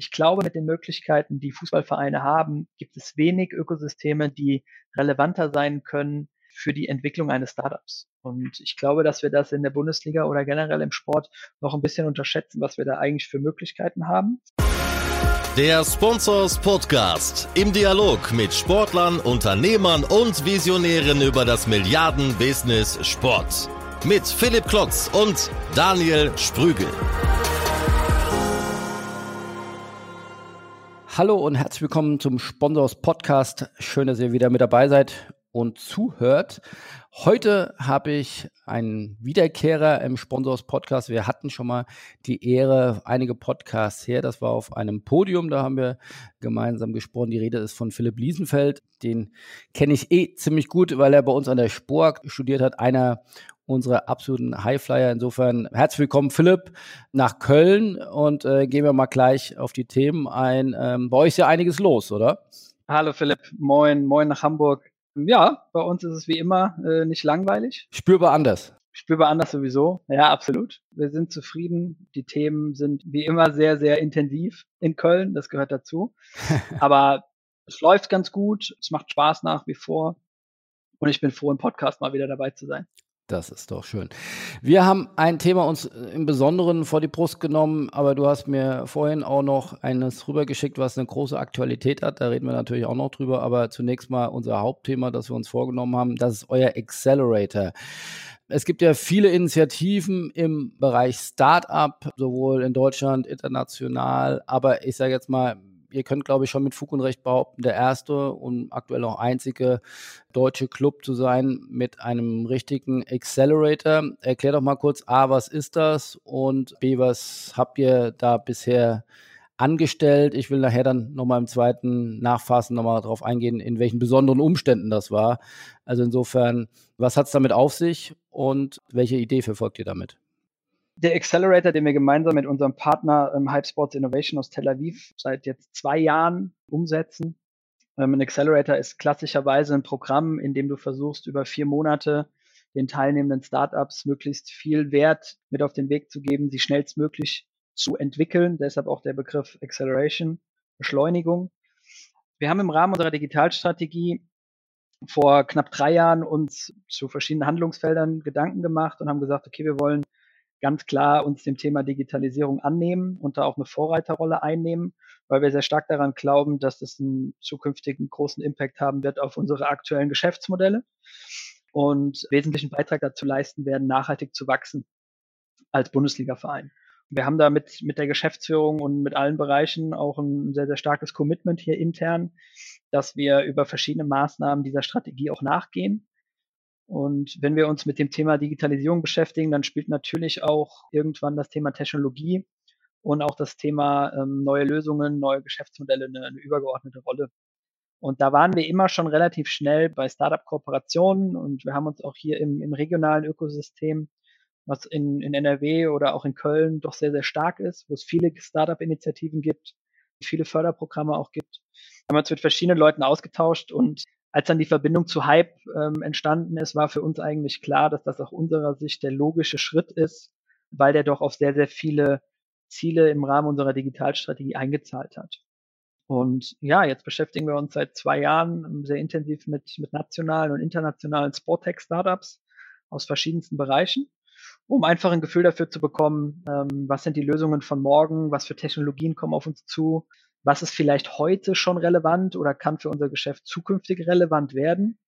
Ich glaube, mit den Möglichkeiten, die Fußballvereine haben, gibt es wenig Ökosysteme, die relevanter sein können für die Entwicklung eines Startups. Und ich glaube, dass wir das in der Bundesliga oder generell im Sport noch ein bisschen unterschätzen, was wir da eigentlich für Möglichkeiten haben. Der Sponsors Podcast im Dialog mit Sportlern, Unternehmern und Visionären über das Milliarden-Business Sport. Mit Philipp Klotz und Daniel Sprügel. Hallo und herzlich willkommen zum Sponsors Podcast. Schön, dass ihr wieder mit dabei seid und zuhört. Heute habe ich einen Wiederkehrer im Sponsors Podcast. Wir hatten schon mal die Ehre, einige Podcasts her. Das war auf einem Podium. Da haben wir gemeinsam gesprochen. Die Rede ist von Philipp Liesenfeld. Den kenne ich eh ziemlich gut, weil er bei uns an der Spork studiert hat. Einer unserer absoluten Highflyer. Insofern herzlich willkommen, Philipp, nach Köln und äh, gehen wir mal gleich auf die Themen ein. Ähm, bei euch ist ja einiges los, oder? Hallo Philipp, moin, moin nach Hamburg. Ja, bei uns ist es wie immer äh, nicht langweilig. Spürbar anders. Spürbar anders sowieso. Ja, absolut. Wir sind zufrieden. Die Themen sind wie immer sehr, sehr intensiv in Köln. Das gehört dazu. Aber es läuft ganz gut. Es macht Spaß nach wie vor. Und ich bin froh, im Podcast mal wieder dabei zu sein. Das ist doch schön. Wir haben ein Thema uns im Besonderen vor die Brust genommen, aber du hast mir vorhin auch noch eines rübergeschickt, was eine große Aktualität hat. Da reden wir natürlich auch noch drüber, aber zunächst mal unser Hauptthema, das wir uns vorgenommen haben, das ist euer Accelerator. Es gibt ja viele Initiativen im Bereich Startup, sowohl in Deutschland, international, aber ich sage jetzt mal, ihr könnt, glaube ich, schon mit Fug und Recht behaupten, der erste und aktuell auch einzige deutsche Club zu sein mit einem richtigen Accelerator. Erklär doch mal kurz, A, was ist das und B, was habt ihr da bisher angestellt? Ich will nachher dann nochmal im zweiten Nachfassen nochmal darauf eingehen, in welchen besonderen Umständen das war. Also insofern, was hat es damit auf sich und welche Idee verfolgt ihr damit? Der Accelerator, den wir gemeinsam mit unserem Partner ähm, Hype Sports Innovation aus Tel Aviv seit jetzt zwei Jahren umsetzen. Ähm, ein Accelerator ist klassischerweise ein Programm, in dem du versuchst, über vier Monate den teilnehmenden Startups möglichst viel Wert mit auf den Weg zu geben, sie schnellstmöglich zu entwickeln. Deshalb auch der Begriff Acceleration, Beschleunigung. Wir haben im Rahmen unserer Digitalstrategie vor knapp drei Jahren uns zu verschiedenen Handlungsfeldern Gedanken gemacht und haben gesagt, okay, wir wollen ganz klar uns dem Thema Digitalisierung annehmen und da auch eine Vorreiterrolle einnehmen, weil wir sehr stark daran glauben, dass es einen zukünftigen großen Impact haben wird auf unsere aktuellen Geschäftsmodelle und wesentlichen Beitrag dazu leisten werden, nachhaltig zu wachsen als Bundesliga-Verein. Wir haben da mit, mit der Geschäftsführung und mit allen Bereichen auch ein sehr, sehr starkes Commitment hier intern, dass wir über verschiedene Maßnahmen dieser Strategie auch nachgehen und wenn wir uns mit dem Thema Digitalisierung beschäftigen, dann spielt natürlich auch irgendwann das Thema Technologie und auch das Thema ähm, neue Lösungen, neue Geschäftsmodelle eine, eine übergeordnete Rolle. Und da waren wir immer schon relativ schnell bei Startup-Kooperationen und wir haben uns auch hier im, im regionalen Ökosystem, was in, in NRW oder auch in Köln doch sehr, sehr stark ist, wo es viele Startup-Initiativen gibt, viele Förderprogramme auch gibt, haben wir uns mit verschiedenen Leuten ausgetauscht und als dann die Verbindung zu Hype ähm, entstanden ist, war für uns eigentlich klar, dass das aus unserer Sicht der logische Schritt ist, weil der doch auf sehr, sehr viele Ziele im Rahmen unserer Digitalstrategie eingezahlt hat. Und ja, jetzt beschäftigen wir uns seit zwei Jahren sehr intensiv mit, mit nationalen und internationalen Sporttech-Startups aus verschiedensten Bereichen, um einfach ein Gefühl dafür zu bekommen, ähm, was sind die Lösungen von morgen, was für Technologien kommen auf uns zu, was ist vielleicht heute schon relevant oder kann für unser Geschäft zukünftig relevant werden?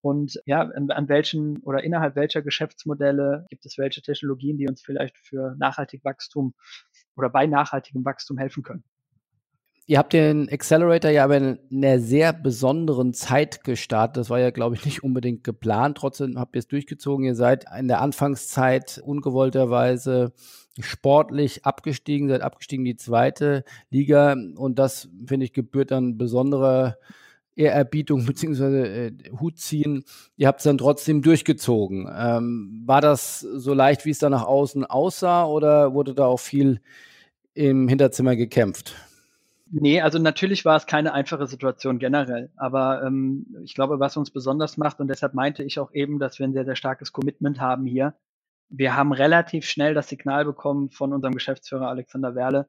Und ja, an, an welchen oder innerhalb welcher Geschäftsmodelle gibt es welche Technologien, die uns vielleicht für nachhaltig Wachstum oder bei nachhaltigem Wachstum helfen können? Ihr habt den Accelerator ja aber in einer sehr besonderen Zeit gestartet. Das war ja, glaube ich, nicht unbedingt geplant. Trotzdem habt ihr es durchgezogen. Ihr seid in der Anfangszeit ungewollterweise sportlich abgestiegen, seid abgestiegen in die zweite Liga. Und das, finde ich, gebührt dann besonderer Ehrerbietung beziehungsweise äh, Hut ziehen. Ihr habt es dann trotzdem durchgezogen. Ähm, war das so leicht, wie es da nach außen aussah, oder wurde da auch viel im Hinterzimmer gekämpft? Nee, also natürlich war es keine einfache Situation generell. Aber ähm, ich glaube, was uns besonders macht, und deshalb meinte ich auch eben, dass wir ein sehr, sehr starkes Commitment haben hier. Wir haben relativ schnell das Signal bekommen von unserem Geschäftsführer Alexander Werle,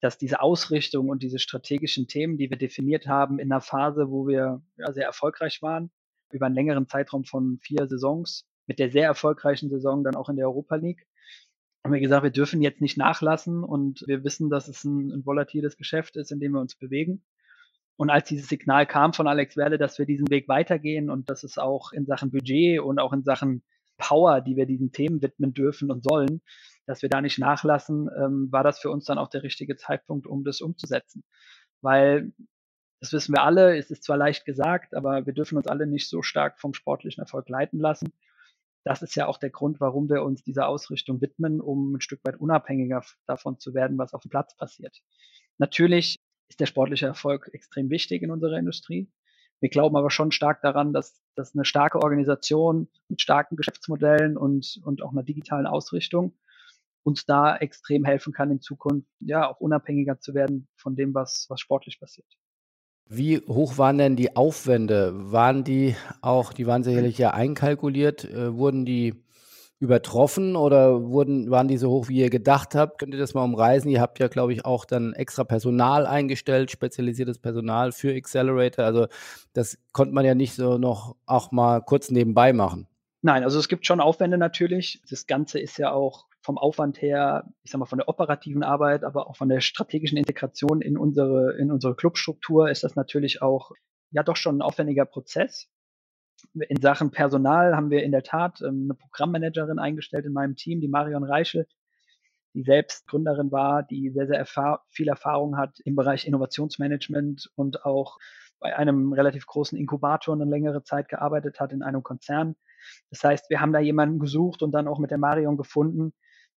dass diese Ausrichtung und diese strategischen Themen, die wir definiert haben, in einer Phase, wo wir ja, sehr erfolgreich waren, über einen längeren Zeitraum von vier Saisons, mit der sehr erfolgreichen Saison dann auch in der Europa League, haben wir gesagt, wir dürfen jetzt nicht nachlassen und wir wissen, dass es ein, ein volatiles Geschäft ist, in dem wir uns bewegen. Und als dieses Signal kam von Alex Werle, dass wir diesen Weg weitergehen und dass es auch in Sachen Budget und auch in Sachen Power, die wir diesen Themen widmen dürfen und sollen, dass wir da nicht nachlassen, ähm, war das für uns dann auch der richtige Zeitpunkt, um das umzusetzen. Weil, das wissen wir alle, es ist zwar leicht gesagt, aber wir dürfen uns alle nicht so stark vom sportlichen Erfolg leiten lassen. Das ist ja auch der Grund, warum wir uns dieser Ausrichtung widmen, um ein Stück weit unabhängiger davon zu werden, was auf dem Platz passiert. Natürlich ist der sportliche Erfolg extrem wichtig in unserer Industrie. Wir glauben aber schon stark daran, dass, dass eine starke Organisation mit starken Geschäftsmodellen und, und auch einer digitalen Ausrichtung uns da extrem helfen kann, in Zukunft ja auch unabhängiger zu werden von dem, was, was sportlich passiert. Wie hoch waren denn die Aufwände? Waren die auch, die waren sicherlich ja einkalkuliert, äh, wurden die übertroffen oder wurden, waren die so hoch, wie ihr gedacht habt? Könnt ihr das mal umreißen? Ihr habt ja, glaube ich, auch dann extra Personal eingestellt, spezialisiertes Personal für Accelerator. Also das konnte man ja nicht so noch auch mal kurz nebenbei machen. Nein, also es gibt schon Aufwände natürlich. Das Ganze ist ja auch vom Aufwand her, ich sag mal, von der operativen Arbeit, aber auch von der strategischen Integration in unsere, in unsere Clubstruktur ist das natürlich auch ja doch schon ein aufwendiger Prozess. In Sachen Personal haben wir in der Tat ähm, eine Programmmanagerin eingestellt in meinem Team, die Marion Reichel, die selbst Gründerin war, die sehr, sehr erfahr viel Erfahrung hat im Bereich Innovationsmanagement und auch bei einem relativ großen Inkubator eine längere Zeit gearbeitet hat in einem Konzern. Das heißt, wir haben da jemanden gesucht und dann auch mit der Marion gefunden,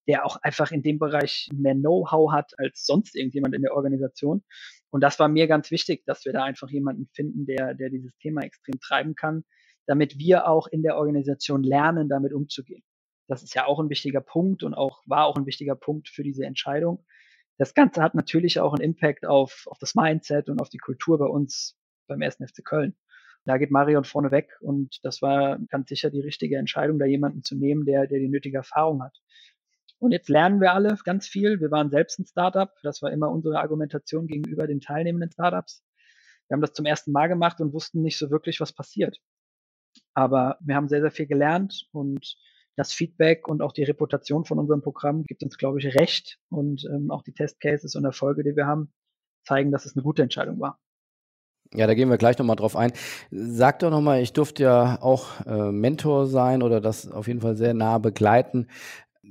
der auch einfach in dem Bereich mehr Know-how hat als sonst irgendjemand in der Organisation. Und das war mir ganz wichtig, dass wir da einfach jemanden finden, der, der dieses Thema extrem treiben kann, damit wir auch in der Organisation lernen, damit umzugehen. Das ist ja auch ein wichtiger Punkt und auch war auch ein wichtiger Punkt für diese Entscheidung. Das Ganze hat natürlich auch einen Impact auf, auf das Mindset und auf die Kultur bei uns beim 1. FC Köln. Da geht Marion vorne weg und das war ganz sicher die richtige Entscheidung, da jemanden zu nehmen, der, der die nötige Erfahrung hat. Und jetzt lernen wir alle ganz viel. Wir waren selbst ein Startup. Das war immer unsere Argumentation gegenüber den teilnehmenden Startups. Wir haben das zum ersten Mal gemacht und wussten nicht so wirklich, was passiert. Aber wir haben sehr, sehr viel gelernt und das Feedback und auch die Reputation von unserem Programm gibt uns, glaube ich, recht. Und ähm, auch die Testcases und Erfolge, die wir haben, zeigen, dass es eine gute Entscheidung war. Ja, da gehen wir gleich nochmal drauf ein. Sag doch nochmal, ich durfte ja auch äh, Mentor sein oder das auf jeden Fall sehr nah begleiten.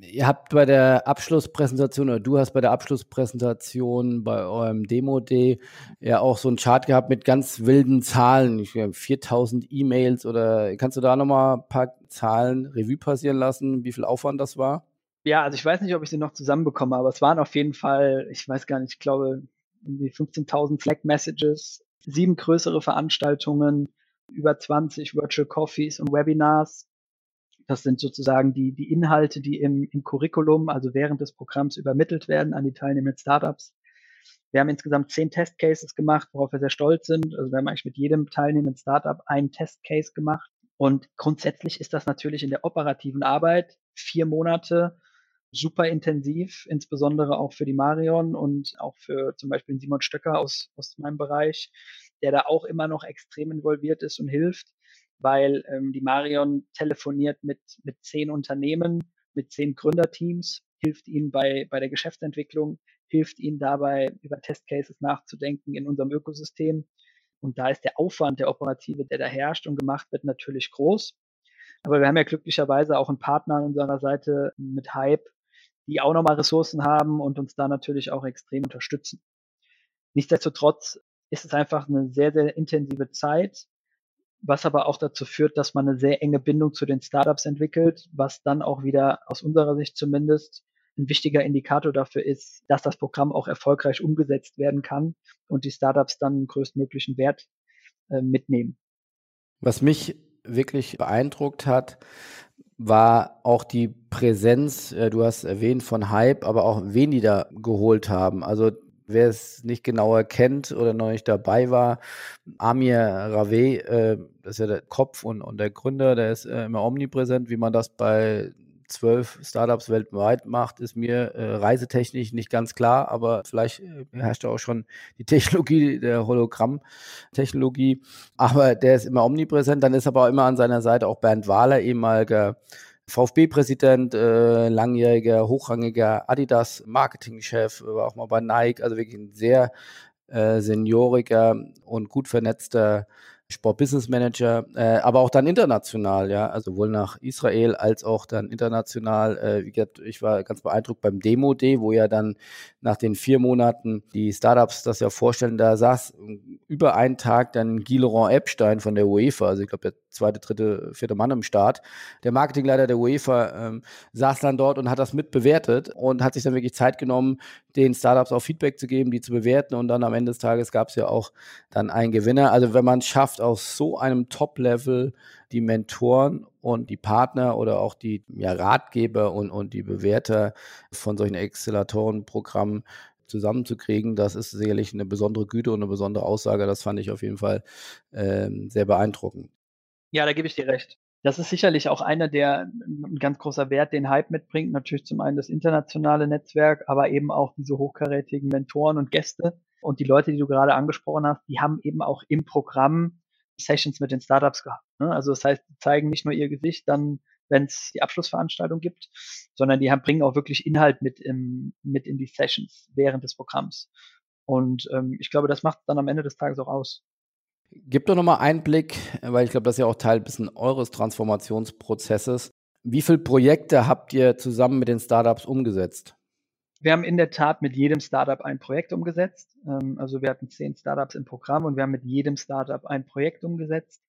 Ihr habt bei der Abschlusspräsentation oder du hast bei der Abschlusspräsentation bei eurem Demo-Day ja auch so einen Chart gehabt mit ganz wilden Zahlen. Ich glaube, 4000 E-Mails oder kannst du da nochmal ein paar Zahlen Revue passieren lassen, wie viel Aufwand das war? Ja, also ich weiß nicht, ob ich sie noch zusammenbekomme, aber es waren auf jeden Fall, ich weiß gar nicht, ich glaube, irgendwie 15.000 Flag-Messages, sieben größere Veranstaltungen, über 20 Virtual Coffees und Webinars, das sind sozusagen die, die Inhalte, die im, im Curriculum, also während des Programms übermittelt werden an die teilnehmenden Startups. Wir haben insgesamt zehn Testcases gemacht, worauf wir sehr stolz sind. Also wir haben eigentlich mit jedem teilnehmenden Startup einen Testcase gemacht. Und grundsätzlich ist das natürlich in der operativen Arbeit vier Monate super intensiv, insbesondere auch für die Marion und auch für zum Beispiel Simon Stöcker aus, aus meinem Bereich, der da auch immer noch extrem involviert ist und hilft weil ähm, die Marion telefoniert mit, mit zehn Unternehmen, mit zehn Gründerteams, hilft ihnen bei, bei der Geschäftsentwicklung, hilft ihnen dabei, über Testcases nachzudenken in unserem Ökosystem. Und da ist der Aufwand, der operative, der da herrscht und gemacht wird, natürlich groß. Aber wir haben ja glücklicherweise auch einen Partner an unserer Seite mit Hype, die auch nochmal Ressourcen haben und uns da natürlich auch extrem unterstützen. Nichtsdestotrotz ist es einfach eine sehr, sehr intensive Zeit was aber auch dazu führt, dass man eine sehr enge Bindung zu den Startups entwickelt, was dann auch wieder aus unserer Sicht zumindest ein wichtiger Indikator dafür ist, dass das Programm auch erfolgreich umgesetzt werden kann und die Startups dann einen größtmöglichen Wert äh, mitnehmen. Was mich wirklich beeindruckt hat, war auch die Präsenz, äh, du hast erwähnt von Hype, aber auch wen die da geholt haben. Also wer es nicht genauer kennt oder noch nicht dabei war, Amir Rave, äh, das ist ja der Kopf und, und der Gründer, der ist äh, immer omnipräsent, wie man das bei zwölf Startups weltweit macht, ist mir äh, reisetechnisch nicht ganz klar, aber vielleicht äh, herrscht auch schon die Technologie der Hologramm-Technologie. Aber der ist immer omnipräsent. Dann ist aber auch immer an seiner Seite auch Bernd Wahler, ehemaliger VfB-Präsident, äh, langjähriger, hochrangiger Adidas-Marketingchef, war auch mal bei Nike, also wirklich ein sehr äh, senioriger und gut vernetzter Sport Business Manager, äh, aber auch dann international, ja, also sowohl nach Israel als auch dann international. Äh, ich war ganz beeindruckt beim Demo Day, wo ja dann nach den vier Monaten die Startups das ja vorstellen, da saß über einen Tag dann Guy Laurent Epstein von der UEFA, also ich glaube der zweite, dritte, vierte Mann im Start. Der Marketingleiter der UEFA ähm, saß dann dort und hat das mit bewertet und hat sich dann wirklich Zeit genommen, den Startups auch Feedback zu geben, die zu bewerten und dann am Ende des Tages gab es ja auch dann einen Gewinner. Also wenn man es schafft, aus so einem Top-Level die Mentoren und die Partner oder auch die ja, Ratgeber und, und die Bewerter von solchen Acceleratorenprogrammen zusammenzukriegen, das ist sicherlich eine besondere Güte und eine besondere Aussage. Das fand ich auf jeden Fall ähm, sehr beeindruckend. Ja, da gebe ich dir recht. Das ist sicherlich auch einer der ein ganz großer Wert, den Hype mitbringt. Natürlich zum einen das internationale Netzwerk, aber eben auch diese hochkarätigen Mentoren und Gäste. Und die Leute, die du gerade angesprochen hast, die haben eben auch im Programm Sessions mit den Startups gehabt. Ne? Also das heißt, die zeigen nicht nur ihr Gesicht dann, wenn es die Abschlussveranstaltung gibt, sondern die haben, bringen auch wirklich Inhalt mit, im, mit in die Sessions während des Programms. Und ähm, ich glaube, das macht dann am Ende des Tages auch aus. Gib doch nochmal Einblick, weil ich glaube, das ist ja auch Teil bisschen eures Transformationsprozesses. Wie viele Projekte habt ihr zusammen mit den Startups umgesetzt? Wir haben in der Tat mit jedem Startup ein Projekt umgesetzt. Ähm, also wir hatten zehn Startups im Programm und wir haben mit jedem Startup ein Projekt umgesetzt.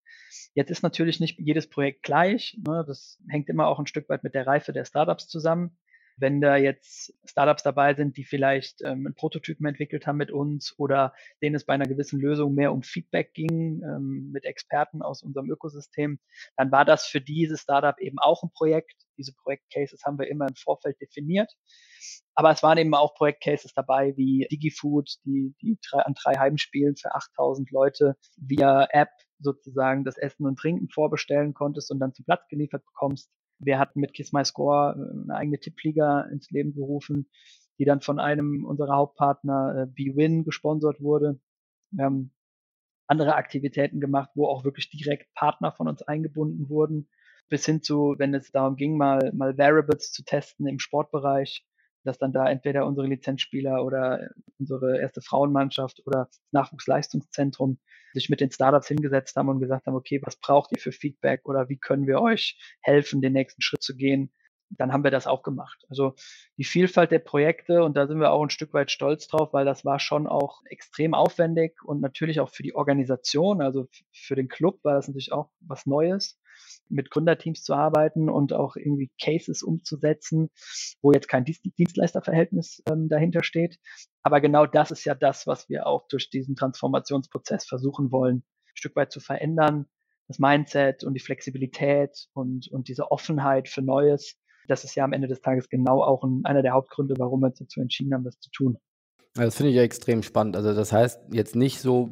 Jetzt ist natürlich nicht jedes Projekt gleich. Ne? Das hängt immer auch ein Stück weit mit der Reife der Startups zusammen. Wenn da jetzt Startups dabei sind, die vielleicht ähm, einen Prototypen entwickelt haben mit uns oder denen es bei einer gewissen Lösung mehr um Feedback ging ähm, mit Experten aus unserem Ökosystem, dann war das für dieses Startup eben auch ein Projekt. Diese Projektcases haben wir immer im Vorfeld definiert. Aber es waren eben auch Projektcases dabei wie DigiFood, die, die drei, an drei Heimspielen für 8000 Leute via App sozusagen das Essen und Trinken vorbestellen konntest und dann zum Platz geliefert bekommst. Wir hatten mit Kiss My Score äh, eine eigene Tippliga ins Leben gerufen, die dann von einem unserer Hauptpartner äh, BWin gesponsert wurde. Wir haben andere Aktivitäten gemacht, wo auch wirklich direkt Partner von uns eingebunden wurden, bis hin zu, wenn es darum ging, mal, mal Variables zu testen im Sportbereich, dass dann da entweder unsere Lizenzspieler oder unsere erste Frauenmannschaft oder das Nachwuchsleistungszentrum sich mit den Startups hingesetzt haben und gesagt haben, okay, was braucht ihr für Feedback oder wie können wir euch helfen, den nächsten Schritt zu gehen? Dann haben wir das auch gemacht. Also die Vielfalt der Projekte und da sind wir auch ein Stück weit stolz drauf, weil das war schon auch extrem aufwendig und natürlich auch für die Organisation, also für den Club war das natürlich auch was Neues mit Gründerteams zu arbeiten und auch irgendwie Cases umzusetzen, wo jetzt kein Dienstleisterverhältnis ähm, dahinter steht. Aber genau das ist ja das, was wir auch durch diesen Transformationsprozess versuchen wollen, ein Stück weit zu verändern. Das Mindset und die Flexibilität und, und diese Offenheit für Neues. Das ist ja am Ende des Tages genau auch ein, einer der Hauptgründe, warum wir uns dazu entschieden haben, das zu tun. Das finde ich ja extrem spannend. Also das heißt jetzt nicht so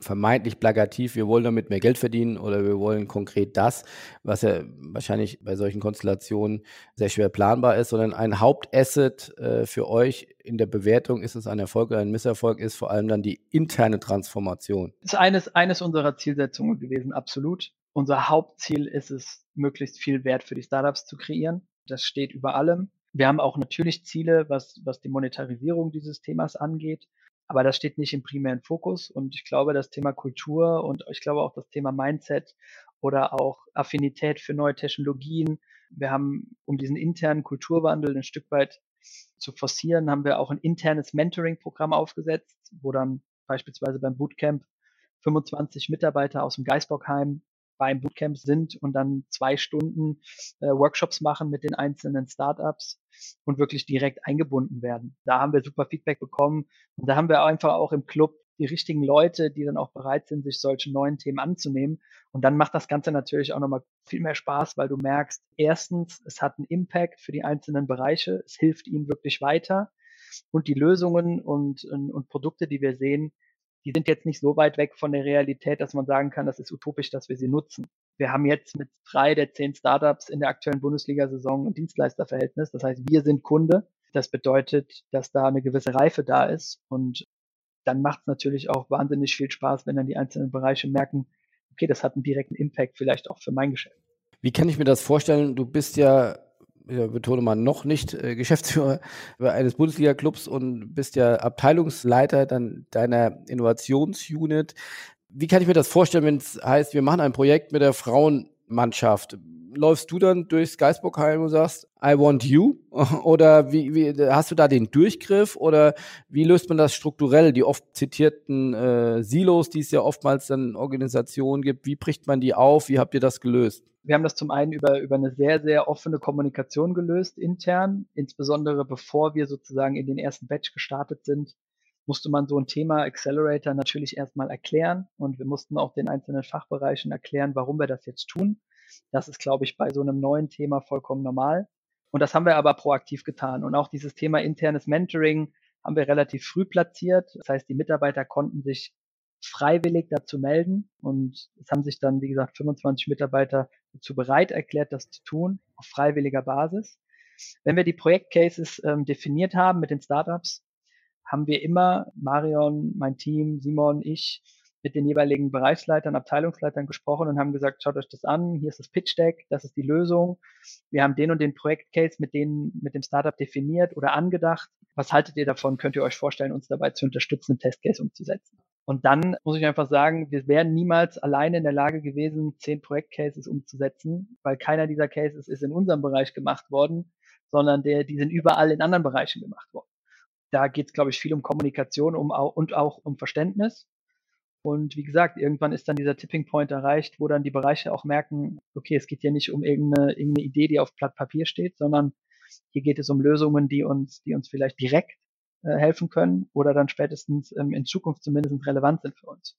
vermeintlich plakativ, wir wollen damit mehr Geld verdienen oder wir wollen konkret das, was ja wahrscheinlich bei solchen Konstellationen sehr schwer planbar ist, sondern ein Hauptasset äh, für euch in der Bewertung, ist es ein Erfolg oder ein Misserfolg, ist vor allem dann die interne Transformation. Das ist eines, eines unserer Zielsetzungen gewesen, absolut. Unser Hauptziel ist es, möglichst viel Wert für die Startups zu kreieren. Das steht über allem. Wir haben auch natürlich Ziele, was, was die Monetarisierung dieses Themas angeht. Aber das steht nicht im primären Fokus. Und ich glaube, das Thema Kultur und ich glaube auch das Thema Mindset oder auch Affinität für neue Technologien. Wir haben, um diesen internen Kulturwandel ein Stück weit zu forcieren, haben wir auch ein internes Mentoring-Programm aufgesetzt, wo dann beispielsweise beim Bootcamp 25 Mitarbeiter aus dem Geisbockheim beim Bootcamp sind und dann zwei Stunden äh, Workshops machen mit den einzelnen Startups und wirklich direkt eingebunden werden. Da haben wir super Feedback bekommen und da haben wir einfach auch im Club die richtigen Leute, die dann auch bereit sind, sich solche neuen Themen anzunehmen. Und dann macht das Ganze natürlich auch nochmal viel mehr Spaß, weil du merkst, erstens, es hat einen Impact für die einzelnen Bereiche, es hilft ihnen wirklich weiter und die Lösungen und, und, und Produkte, die wir sehen, die sind jetzt nicht so weit weg von der Realität, dass man sagen kann, das ist utopisch, dass wir sie nutzen. wir haben jetzt mit drei der zehn Startups in der aktuellen Bundesliga-Saison ein Dienstleisterverhältnis. Das heißt, wir sind Kunde. Das bedeutet, dass da eine gewisse Reife da ist. Und dann macht es natürlich auch wahnsinnig viel Spaß, wenn dann die einzelnen Bereiche merken, okay, das hat einen direkten Impact vielleicht auch für mein Geschäft. Wie kann ich mir das vorstellen? Du bist ja ich betone mal noch nicht äh, Geschäftsführer eines Bundesliga-Clubs und bist ja Abteilungsleiter dann deiner Innovationsunit. Wie kann ich mir das vorstellen, wenn es heißt, wir machen ein Projekt mit der Frauenmannschaft? Läufst du dann durchs Geisbockheim und sagst, I want you? Oder wie, wie, hast du da den Durchgriff? Oder wie löst man das strukturell? Die oft zitierten äh, Silos, die es ja oftmals dann Organisationen gibt, wie bricht man die auf? Wie habt ihr das gelöst? Wir haben das zum einen über, über eine sehr, sehr offene Kommunikation gelöst intern, insbesondere bevor wir sozusagen in den ersten Batch gestartet sind, musste man so ein Thema Accelerator natürlich erstmal erklären und wir mussten auch den einzelnen Fachbereichen erklären, warum wir das jetzt tun. Das ist, glaube ich, bei so einem neuen Thema vollkommen normal. Und das haben wir aber proaktiv getan. Und auch dieses Thema internes Mentoring haben wir relativ früh platziert. Das heißt, die Mitarbeiter konnten sich freiwillig dazu melden und es haben sich dann, wie gesagt, 25 Mitarbeiter dazu bereit erklärt, das zu tun, auf freiwilliger Basis. Wenn wir die Projektcases ähm, definiert haben mit den Startups, haben wir immer, Marion, mein Team, Simon, ich, mit den jeweiligen Bereichsleitern, Abteilungsleitern gesprochen und haben gesagt, schaut euch das an, hier ist das Pitch Deck, das ist die Lösung. Wir haben den und den Projektcase mit denen, mit dem Startup definiert oder angedacht. Was haltet ihr davon? Könnt ihr euch vorstellen, uns dabei zu unterstützen, einen Testcase umzusetzen? Und dann muss ich einfach sagen, wir wären niemals alleine in der Lage gewesen, zehn Projektcases umzusetzen, weil keiner dieser Cases ist in unserem Bereich gemacht worden, sondern der, die sind überall in anderen Bereichen gemacht worden. Da geht es, glaube ich, viel um Kommunikation um, und auch um Verständnis. Und wie gesagt, irgendwann ist dann dieser Tipping Point erreicht, wo dann die Bereiche auch merken, okay, es geht hier nicht um irgendeine, irgendeine Idee, die auf Blatt Papier steht, sondern hier geht es um Lösungen, die uns, die uns vielleicht direkt äh, helfen können oder dann spätestens ähm, in Zukunft zumindest relevant sind für uns.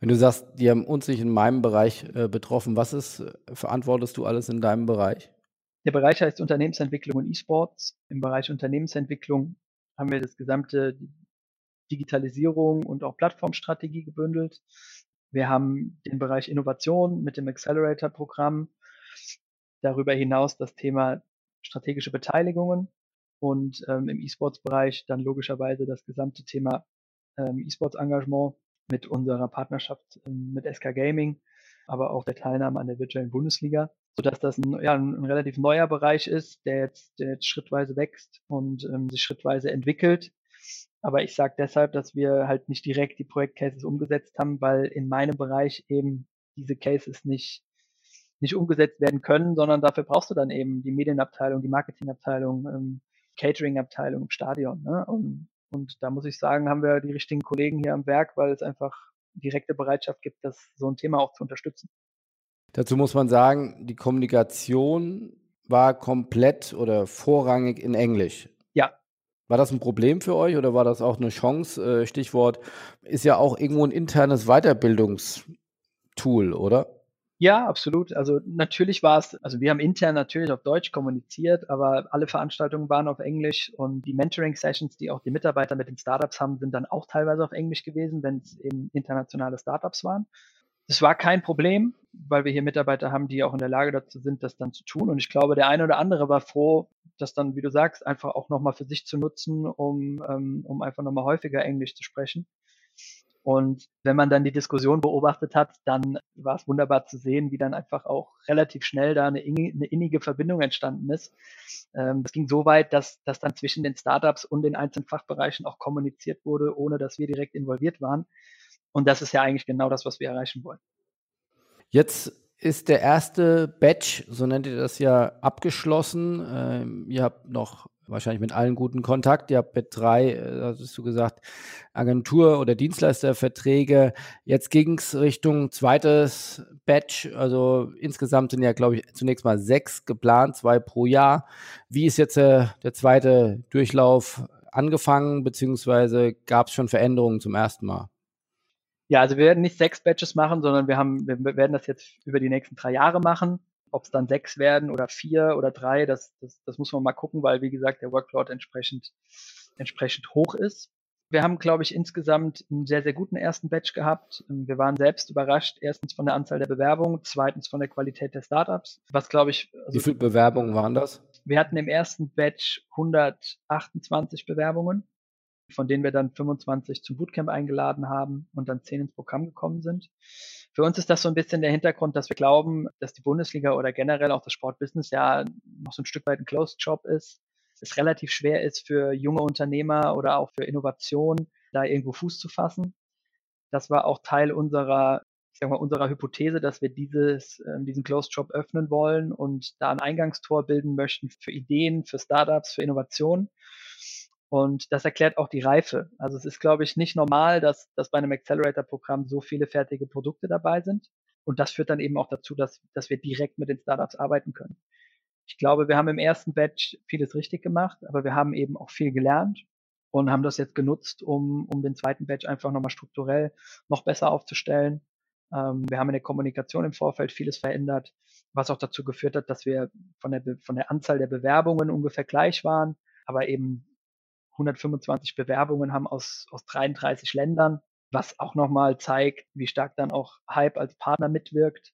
Wenn du sagst, die haben uns nicht in meinem Bereich äh, betroffen, was ist, äh, verantwortest du alles in deinem Bereich? Der Bereich heißt Unternehmensentwicklung und E-Sports. Im Bereich Unternehmensentwicklung haben wir das gesamte Digitalisierung und auch Plattformstrategie gebündelt. Wir haben den Bereich Innovation mit dem Accelerator-Programm. Darüber hinaus das Thema strategische Beteiligungen und ähm, im E-Sports-Bereich dann logischerweise das gesamte Thema ähm, E-Sports-Engagement mit unserer Partnerschaft ähm, mit SK Gaming, aber auch der Teilnahme an der virtuellen Bundesliga, sodass das ein, ja, ein, ein relativ neuer Bereich ist, der jetzt, der jetzt schrittweise wächst und ähm, sich schrittweise entwickelt. Aber ich sage deshalb, dass wir halt nicht direkt die Projektcases umgesetzt haben, weil in meinem Bereich eben diese Cases nicht nicht umgesetzt werden können, sondern dafür brauchst du dann eben die Medienabteilung, die Marketingabteilung, ähm, Catering-Abteilung Stadion. Ne? Und, und da muss ich sagen, haben wir die richtigen Kollegen hier am Werk, weil es einfach direkte Bereitschaft gibt, das so ein Thema auch zu unterstützen. Dazu muss man sagen, die Kommunikation war komplett oder vorrangig in Englisch. War das ein Problem für euch oder war das auch eine Chance? Äh, Stichwort ist ja auch irgendwo ein internes Weiterbildungstool, oder? Ja, absolut. Also natürlich war es, also wir haben intern natürlich auf Deutsch kommuniziert, aber alle Veranstaltungen waren auf Englisch und die Mentoring-Sessions, die auch die Mitarbeiter mit den Startups haben, sind dann auch teilweise auf Englisch gewesen, wenn es eben internationale Startups waren. Das war kein Problem, weil wir hier Mitarbeiter haben, die auch in der Lage dazu sind, das dann zu tun. Und ich glaube, der eine oder andere war froh, das dann, wie du sagst, einfach auch nochmal für sich zu nutzen, um, ähm, um einfach nochmal häufiger Englisch zu sprechen. Und wenn man dann die Diskussion beobachtet hat, dann war es wunderbar zu sehen, wie dann einfach auch relativ schnell da eine, eine innige Verbindung entstanden ist. Ähm, das ging so weit, dass, dass dann zwischen den Startups und den einzelnen Fachbereichen auch kommuniziert wurde, ohne dass wir direkt involviert waren. Und das ist ja eigentlich genau das, was wir erreichen wollen. Jetzt ist der erste Batch, so nennt ihr das ja, abgeschlossen. Ähm, ihr habt noch wahrscheinlich mit allen guten Kontakt. Ihr habt mit drei, äh, hast du gesagt, Agentur- oder Dienstleisterverträge. Jetzt ging es Richtung zweites Batch. Also insgesamt sind ja, glaube ich, zunächst mal sechs geplant, zwei pro Jahr. Wie ist jetzt äh, der zweite Durchlauf angefangen, beziehungsweise gab es schon Veränderungen zum ersten Mal? Ja, also wir werden nicht sechs Batches machen, sondern wir haben, wir werden das jetzt über die nächsten drei Jahre machen. Ob es dann sechs werden oder vier oder drei, das, das, das muss man mal gucken, weil wie gesagt der Workload entsprechend, entsprechend hoch ist. Wir haben, glaube ich, insgesamt einen sehr, sehr guten ersten Batch gehabt. Wir waren selbst überrascht, erstens von der Anzahl der Bewerbungen, zweitens von der Qualität der Startups. Was, glaube ich. Also Wie viele Bewerbungen waren das? Wir hatten im ersten Batch 128 Bewerbungen, von denen wir dann 25 zum Bootcamp eingeladen haben und dann 10 ins Programm gekommen sind. Für uns ist das so ein bisschen der Hintergrund, dass wir glauben, dass die Bundesliga oder generell auch das Sportbusiness ja noch so ein Stück weit ein Closed Job ist es relativ schwer ist für junge Unternehmer oder auch für Innovation, da irgendwo Fuß zu fassen. Das war auch Teil unserer, ich sag mal, unserer Hypothese, dass wir dieses, äh, diesen Closed Shop öffnen wollen und da ein Eingangstor bilden möchten für Ideen, für Startups, für Innovation. Und das erklärt auch die Reife. Also es ist, glaube ich, nicht normal, dass, dass bei einem Accelerator-Programm so viele fertige Produkte dabei sind. Und das führt dann eben auch dazu, dass, dass wir direkt mit den Startups arbeiten können. Ich glaube, wir haben im ersten Batch vieles richtig gemacht, aber wir haben eben auch viel gelernt und haben das jetzt genutzt, um, um den zweiten Batch einfach nochmal strukturell noch besser aufzustellen. Ähm, wir haben in der Kommunikation im Vorfeld vieles verändert, was auch dazu geführt hat, dass wir von der, von der Anzahl der Bewerbungen ungefähr gleich waren, aber eben 125 Bewerbungen haben aus, aus 33 Ländern, was auch nochmal zeigt, wie stark dann auch Hype als Partner mitwirkt,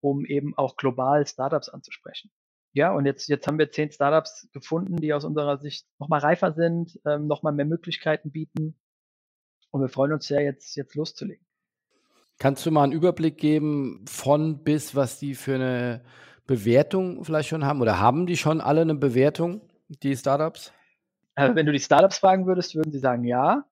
um eben auch global Startups anzusprechen. Ja, und jetzt, jetzt haben wir zehn Startups gefunden, die aus unserer Sicht nochmal reifer sind, ähm, nochmal mehr Möglichkeiten bieten. Und wir freuen uns sehr, jetzt, jetzt loszulegen. Kannst du mal einen Überblick geben von bis, was die für eine Bewertung vielleicht schon haben? Oder haben die schon alle eine Bewertung, die Startups? Also wenn du die Startups fragen würdest, würden sie sagen ja.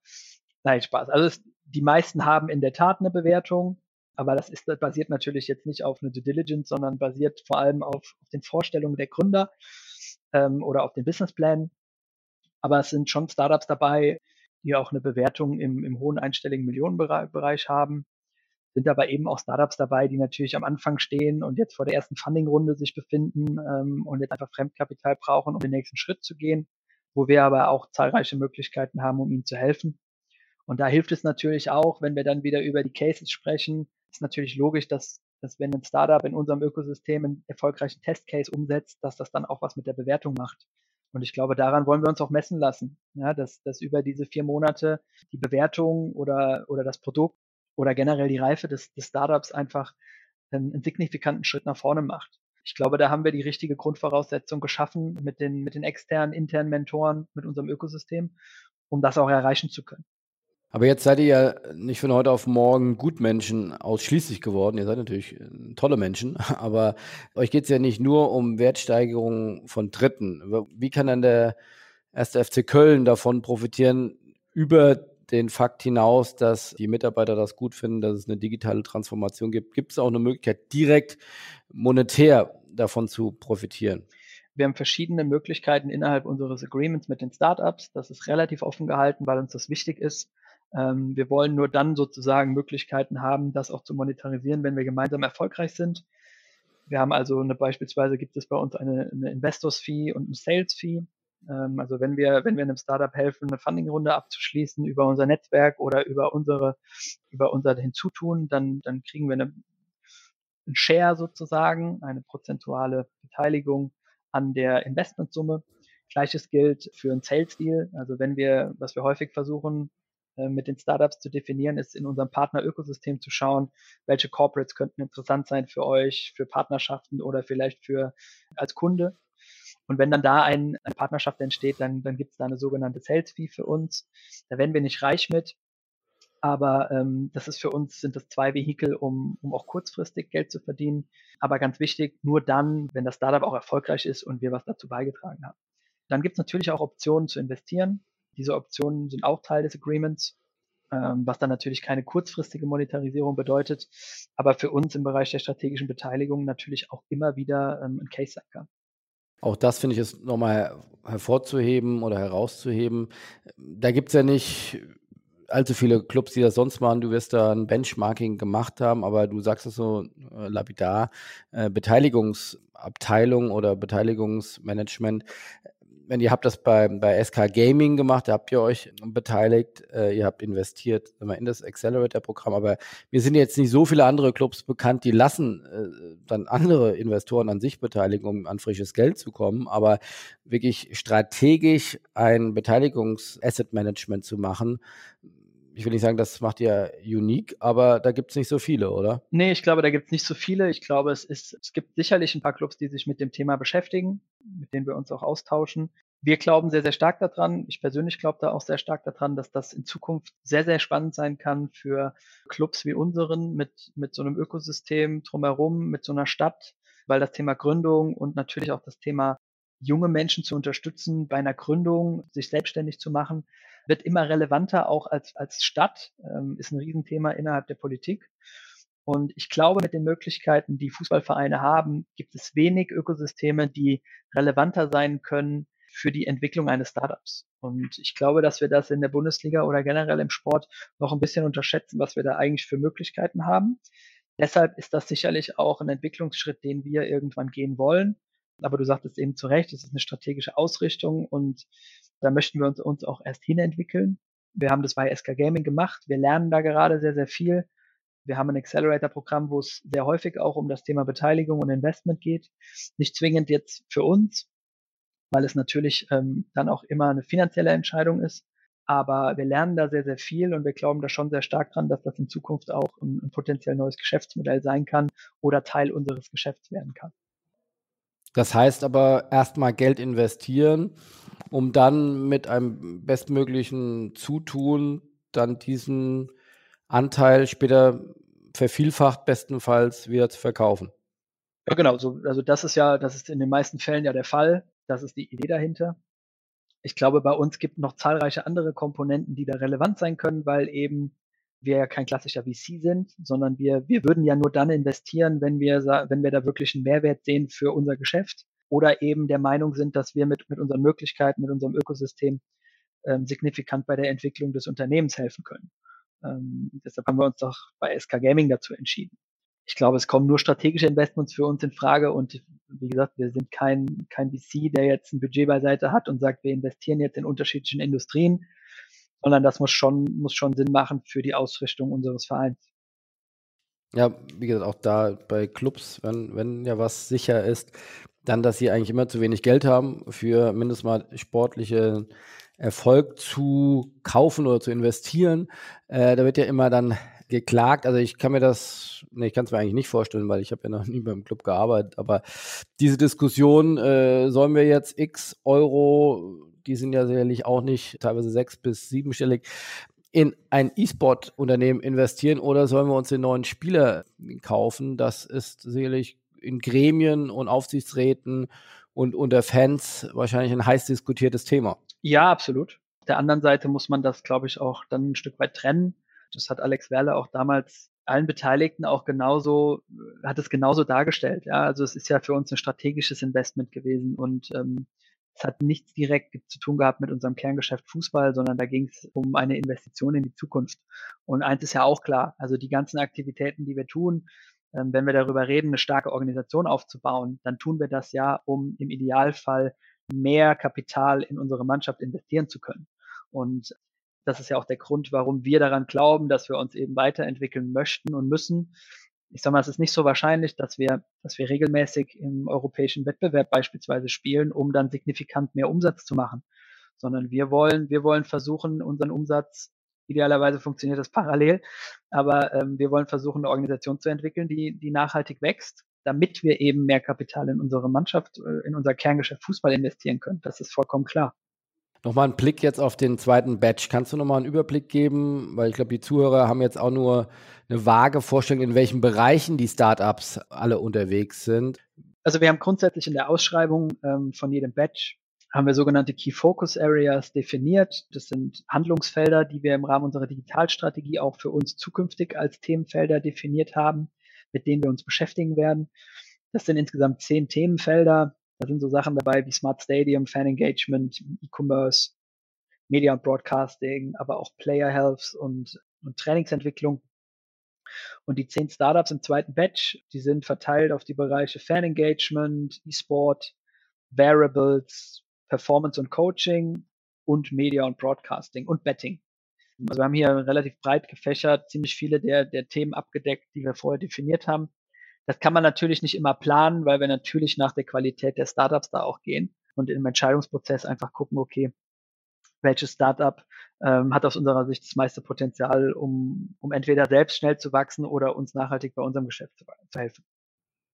Nein, Spaß. Also es, die meisten haben in der Tat eine Bewertung. Aber das ist, das basiert natürlich jetzt nicht auf eine Due Diligence, sondern basiert vor allem auf, auf den Vorstellungen der Gründer ähm, oder auf den Businessplan. Aber es sind schon Startups dabei, die auch eine Bewertung im, im hohen einstelligen Millionenbereich haben. Sind aber eben auch Startups dabei, die natürlich am Anfang stehen und jetzt vor der ersten Funding-Runde sich befinden ähm, und jetzt einfach Fremdkapital brauchen, um den nächsten Schritt zu gehen, wo wir aber auch zahlreiche Möglichkeiten haben, um ihnen zu helfen. Und da hilft es natürlich auch, wenn wir dann wieder über die Cases sprechen, ist natürlich logisch, dass, dass wenn ein Startup in unserem Ökosystem einen erfolgreichen Testcase umsetzt, dass das dann auch was mit der Bewertung macht. Und ich glaube, daran wollen wir uns auch messen lassen, ja, dass, dass über diese vier Monate die Bewertung oder, oder das Produkt oder generell die Reife des, des Startups einfach einen, einen signifikanten Schritt nach vorne macht. Ich glaube, da haben wir die richtige Grundvoraussetzung geschaffen mit den, mit den externen, internen Mentoren, mit unserem Ökosystem, um das auch erreichen zu können. Aber jetzt seid ihr ja nicht von heute auf morgen Gutmenschen ausschließlich geworden. Ihr seid natürlich äh, tolle Menschen, aber euch geht es ja nicht nur um Wertsteigerung von Dritten. Wie kann dann der erste FC Köln davon profitieren, über den Fakt hinaus, dass die Mitarbeiter das gut finden, dass es eine digitale Transformation gibt? Gibt es auch eine Möglichkeit, direkt monetär davon zu profitieren? Wir haben verschiedene Möglichkeiten innerhalb unseres Agreements mit den Startups. Das ist relativ offen gehalten, weil uns das wichtig ist. Ähm, wir wollen nur dann sozusagen Möglichkeiten haben, das auch zu monetarisieren, wenn wir gemeinsam erfolgreich sind. Wir haben also eine, beispielsweise gibt es bei uns eine, eine Investors-Fee und eine Sales-Fee. Ähm, also wenn wir, wenn wir einem Startup helfen, eine Funding-Runde abzuschließen über unser Netzwerk oder über unsere, über unser Hinzutun, dann, dann kriegen wir eine, einen Share sozusagen, eine prozentuale Beteiligung an der Investmentsumme. Gleiches gilt für einen Sales-Deal. Also wenn wir, was wir häufig versuchen, äh, mit den Startups zu definieren, ist in unserem Partnerökosystem zu schauen, welche Corporates könnten interessant sein für euch, für Partnerschaften oder vielleicht für als Kunde. Und wenn dann da ein, eine Partnerschaft entsteht, dann, dann gibt es da eine sogenannte Sales Fee für uns. Da werden wir nicht reich mit, aber ähm, das ist für uns, sind das zwei Vehikel, um, um auch kurzfristig Geld zu verdienen. Aber ganz wichtig, nur dann, wenn das Startup auch erfolgreich ist und wir was dazu beigetragen haben. Dann gibt es natürlich auch Optionen zu investieren. Diese Optionen sind auch Teil des Agreements, ähm, was dann natürlich keine kurzfristige Monetarisierung bedeutet, aber für uns im Bereich der strategischen Beteiligung natürlich auch immer wieder ähm, ein Case sein kann. Auch das finde ich ist nochmal hervorzuheben oder herauszuheben. Da gibt es ja nicht allzu viele Clubs, die das sonst machen. Du wirst da ein Benchmarking gemacht haben, aber du sagst es so äh, lapidar, äh, Beteiligungsabteilung oder Beteiligungsmanagement wenn ihr habt das bei, bei SK Gaming gemacht, da habt ihr euch beteiligt, äh, ihr habt investiert in das Accelerator-Programm, aber mir sind jetzt nicht so viele andere Clubs bekannt, die lassen äh, dann andere Investoren an sich beteiligen, um an frisches Geld zu kommen, aber wirklich strategisch ein Beteiligungs-Asset-Management zu machen, ich will nicht sagen, das macht ihr unique, aber da gibt es nicht so viele, oder? Nee, ich glaube, da gibt es nicht so viele. Ich glaube, es, ist, es gibt sicherlich ein paar Clubs, die sich mit dem Thema beschäftigen, mit denen wir uns auch austauschen. Wir glauben sehr, sehr stark daran. Ich persönlich glaube da auch sehr stark daran, dass das in Zukunft sehr, sehr spannend sein kann für Clubs wie unseren mit, mit so einem Ökosystem drumherum, mit so einer Stadt, weil das Thema Gründung und natürlich auch das Thema junge Menschen zu unterstützen bei einer Gründung, sich selbstständig zu machen, wird immer relevanter auch als, als Stadt, ähm, ist ein Riesenthema innerhalb der Politik. Und ich glaube, mit den Möglichkeiten, die Fußballvereine haben, gibt es wenig Ökosysteme, die relevanter sein können für die Entwicklung eines Startups. Und ich glaube, dass wir das in der Bundesliga oder generell im Sport noch ein bisschen unterschätzen, was wir da eigentlich für Möglichkeiten haben. Deshalb ist das sicherlich auch ein Entwicklungsschritt, den wir irgendwann gehen wollen. Aber du sagtest eben zu Recht, es ist eine strategische Ausrichtung und da möchten wir uns, uns auch erst hinentwickeln. Wir haben das bei SK Gaming gemacht. Wir lernen da gerade sehr, sehr viel. Wir haben ein Accelerator-Programm, wo es sehr häufig auch um das Thema Beteiligung und Investment geht. Nicht zwingend jetzt für uns, weil es natürlich ähm, dann auch immer eine finanzielle Entscheidung ist. Aber wir lernen da sehr, sehr viel und wir glauben da schon sehr stark dran, dass das in Zukunft auch ein, ein potenziell neues Geschäftsmodell sein kann oder Teil unseres Geschäfts werden kann. Das heißt aber erstmal Geld investieren, um dann mit einem bestmöglichen Zutun dann diesen Anteil später vervielfacht bestenfalls wieder zu verkaufen. Ja, genau. So, also das ist ja, das ist in den meisten Fällen ja der Fall. Das ist die Idee dahinter. Ich glaube, bei uns gibt noch zahlreiche andere Komponenten, die da relevant sein können, weil eben wir ja kein klassischer VC sind, sondern wir, wir würden ja nur dann investieren, wenn wir, wenn wir da wirklich einen Mehrwert sehen für unser Geschäft oder eben der Meinung sind, dass wir mit, mit unseren Möglichkeiten, mit unserem Ökosystem ähm, signifikant bei der Entwicklung des Unternehmens helfen können. Ähm, deshalb haben wir uns doch bei SK Gaming dazu entschieden. Ich glaube, es kommen nur strategische Investments für uns in Frage und wie gesagt, wir sind kein, kein VC, der jetzt ein Budget beiseite hat und sagt, wir investieren jetzt in unterschiedlichen Industrien, sondern das muss schon, muss schon Sinn machen für die Ausrichtung unseres Vereins. Ja, wie gesagt, auch da bei Clubs, wenn, wenn ja was sicher ist, dann, dass sie eigentlich immer zu wenig Geld haben für mindestens mal sportliche Erfolg zu kaufen oder zu investieren. Äh, da wird ja immer dann geklagt. Also ich kann mir das, nee, ich kann es mir eigentlich nicht vorstellen, weil ich habe ja noch nie beim Club gearbeitet. Aber diese Diskussion, äh, sollen wir jetzt X Euro die sind ja sicherlich auch nicht teilweise sechs- bis siebenstellig, in ein E-Sport-Unternehmen investieren oder sollen wir uns den neuen Spieler kaufen? Das ist sicherlich in Gremien und Aufsichtsräten und unter Fans wahrscheinlich ein heiß diskutiertes Thema. Ja, absolut. Auf der anderen Seite muss man das, glaube ich, auch dann ein Stück weit trennen. Das hat Alex Werle auch damals allen Beteiligten auch genauso, hat es genauso dargestellt. Ja, also es ist ja für uns ein strategisches Investment gewesen und ähm, es hat nichts direkt zu tun gehabt mit unserem Kerngeschäft Fußball, sondern da ging es um eine Investition in die Zukunft. Und eins ist ja auch klar, also die ganzen Aktivitäten, die wir tun, wenn wir darüber reden, eine starke Organisation aufzubauen, dann tun wir das ja, um im Idealfall mehr Kapital in unsere Mannschaft investieren zu können. Und das ist ja auch der Grund, warum wir daran glauben, dass wir uns eben weiterentwickeln möchten und müssen, ich sag mal, es ist nicht so wahrscheinlich, dass wir, dass wir regelmäßig im europäischen Wettbewerb beispielsweise spielen, um dann signifikant mehr Umsatz zu machen, sondern wir wollen, wir wollen versuchen, unseren Umsatz Idealerweise funktioniert das parallel, aber ähm, wir wollen versuchen, eine Organisation zu entwickeln, die, die nachhaltig wächst, damit wir eben mehr Kapital in unsere Mannschaft, äh, in unser Kerngeschäft Fußball investieren können. Das ist vollkommen klar. Nochmal ein Blick jetzt auf den zweiten Batch. Kannst du nochmal einen Überblick geben? Weil ich glaube, die Zuhörer haben jetzt auch nur eine vage Vorstellung, in welchen Bereichen die Startups alle unterwegs sind. Also wir haben grundsätzlich in der Ausschreibung ähm, von jedem Batch haben wir sogenannte Key Focus Areas definiert. Das sind Handlungsfelder, die wir im Rahmen unserer Digitalstrategie auch für uns zukünftig als Themenfelder definiert haben, mit denen wir uns beschäftigen werden. Das sind insgesamt zehn Themenfelder. Da sind so Sachen dabei wie Smart Stadium, Fan Engagement, E-Commerce, Media und Broadcasting, aber auch Player Health und, und Trainingsentwicklung. Und die zehn Startups im zweiten Batch, die sind verteilt auf die Bereiche Fan Engagement, E-Sport, Variables, Performance und Coaching und Media und Broadcasting und Betting. Also wir haben hier relativ breit gefächert, ziemlich viele der, der Themen abgedeckt, die wir vorher definiert haben. Das kann man natürlich nicht immer planen, weil wir natürlich nach der Qualität der Startups da auch gehen und im Entscheidungsprozess einfach gucken, okay, welches Startup ähm, hat aus unserer Sicht das meiste Potenzial, um, um entweder selbst schnell zu wachsen oder uns nachhaltig bei unserem Geschäft zu, zu helfen.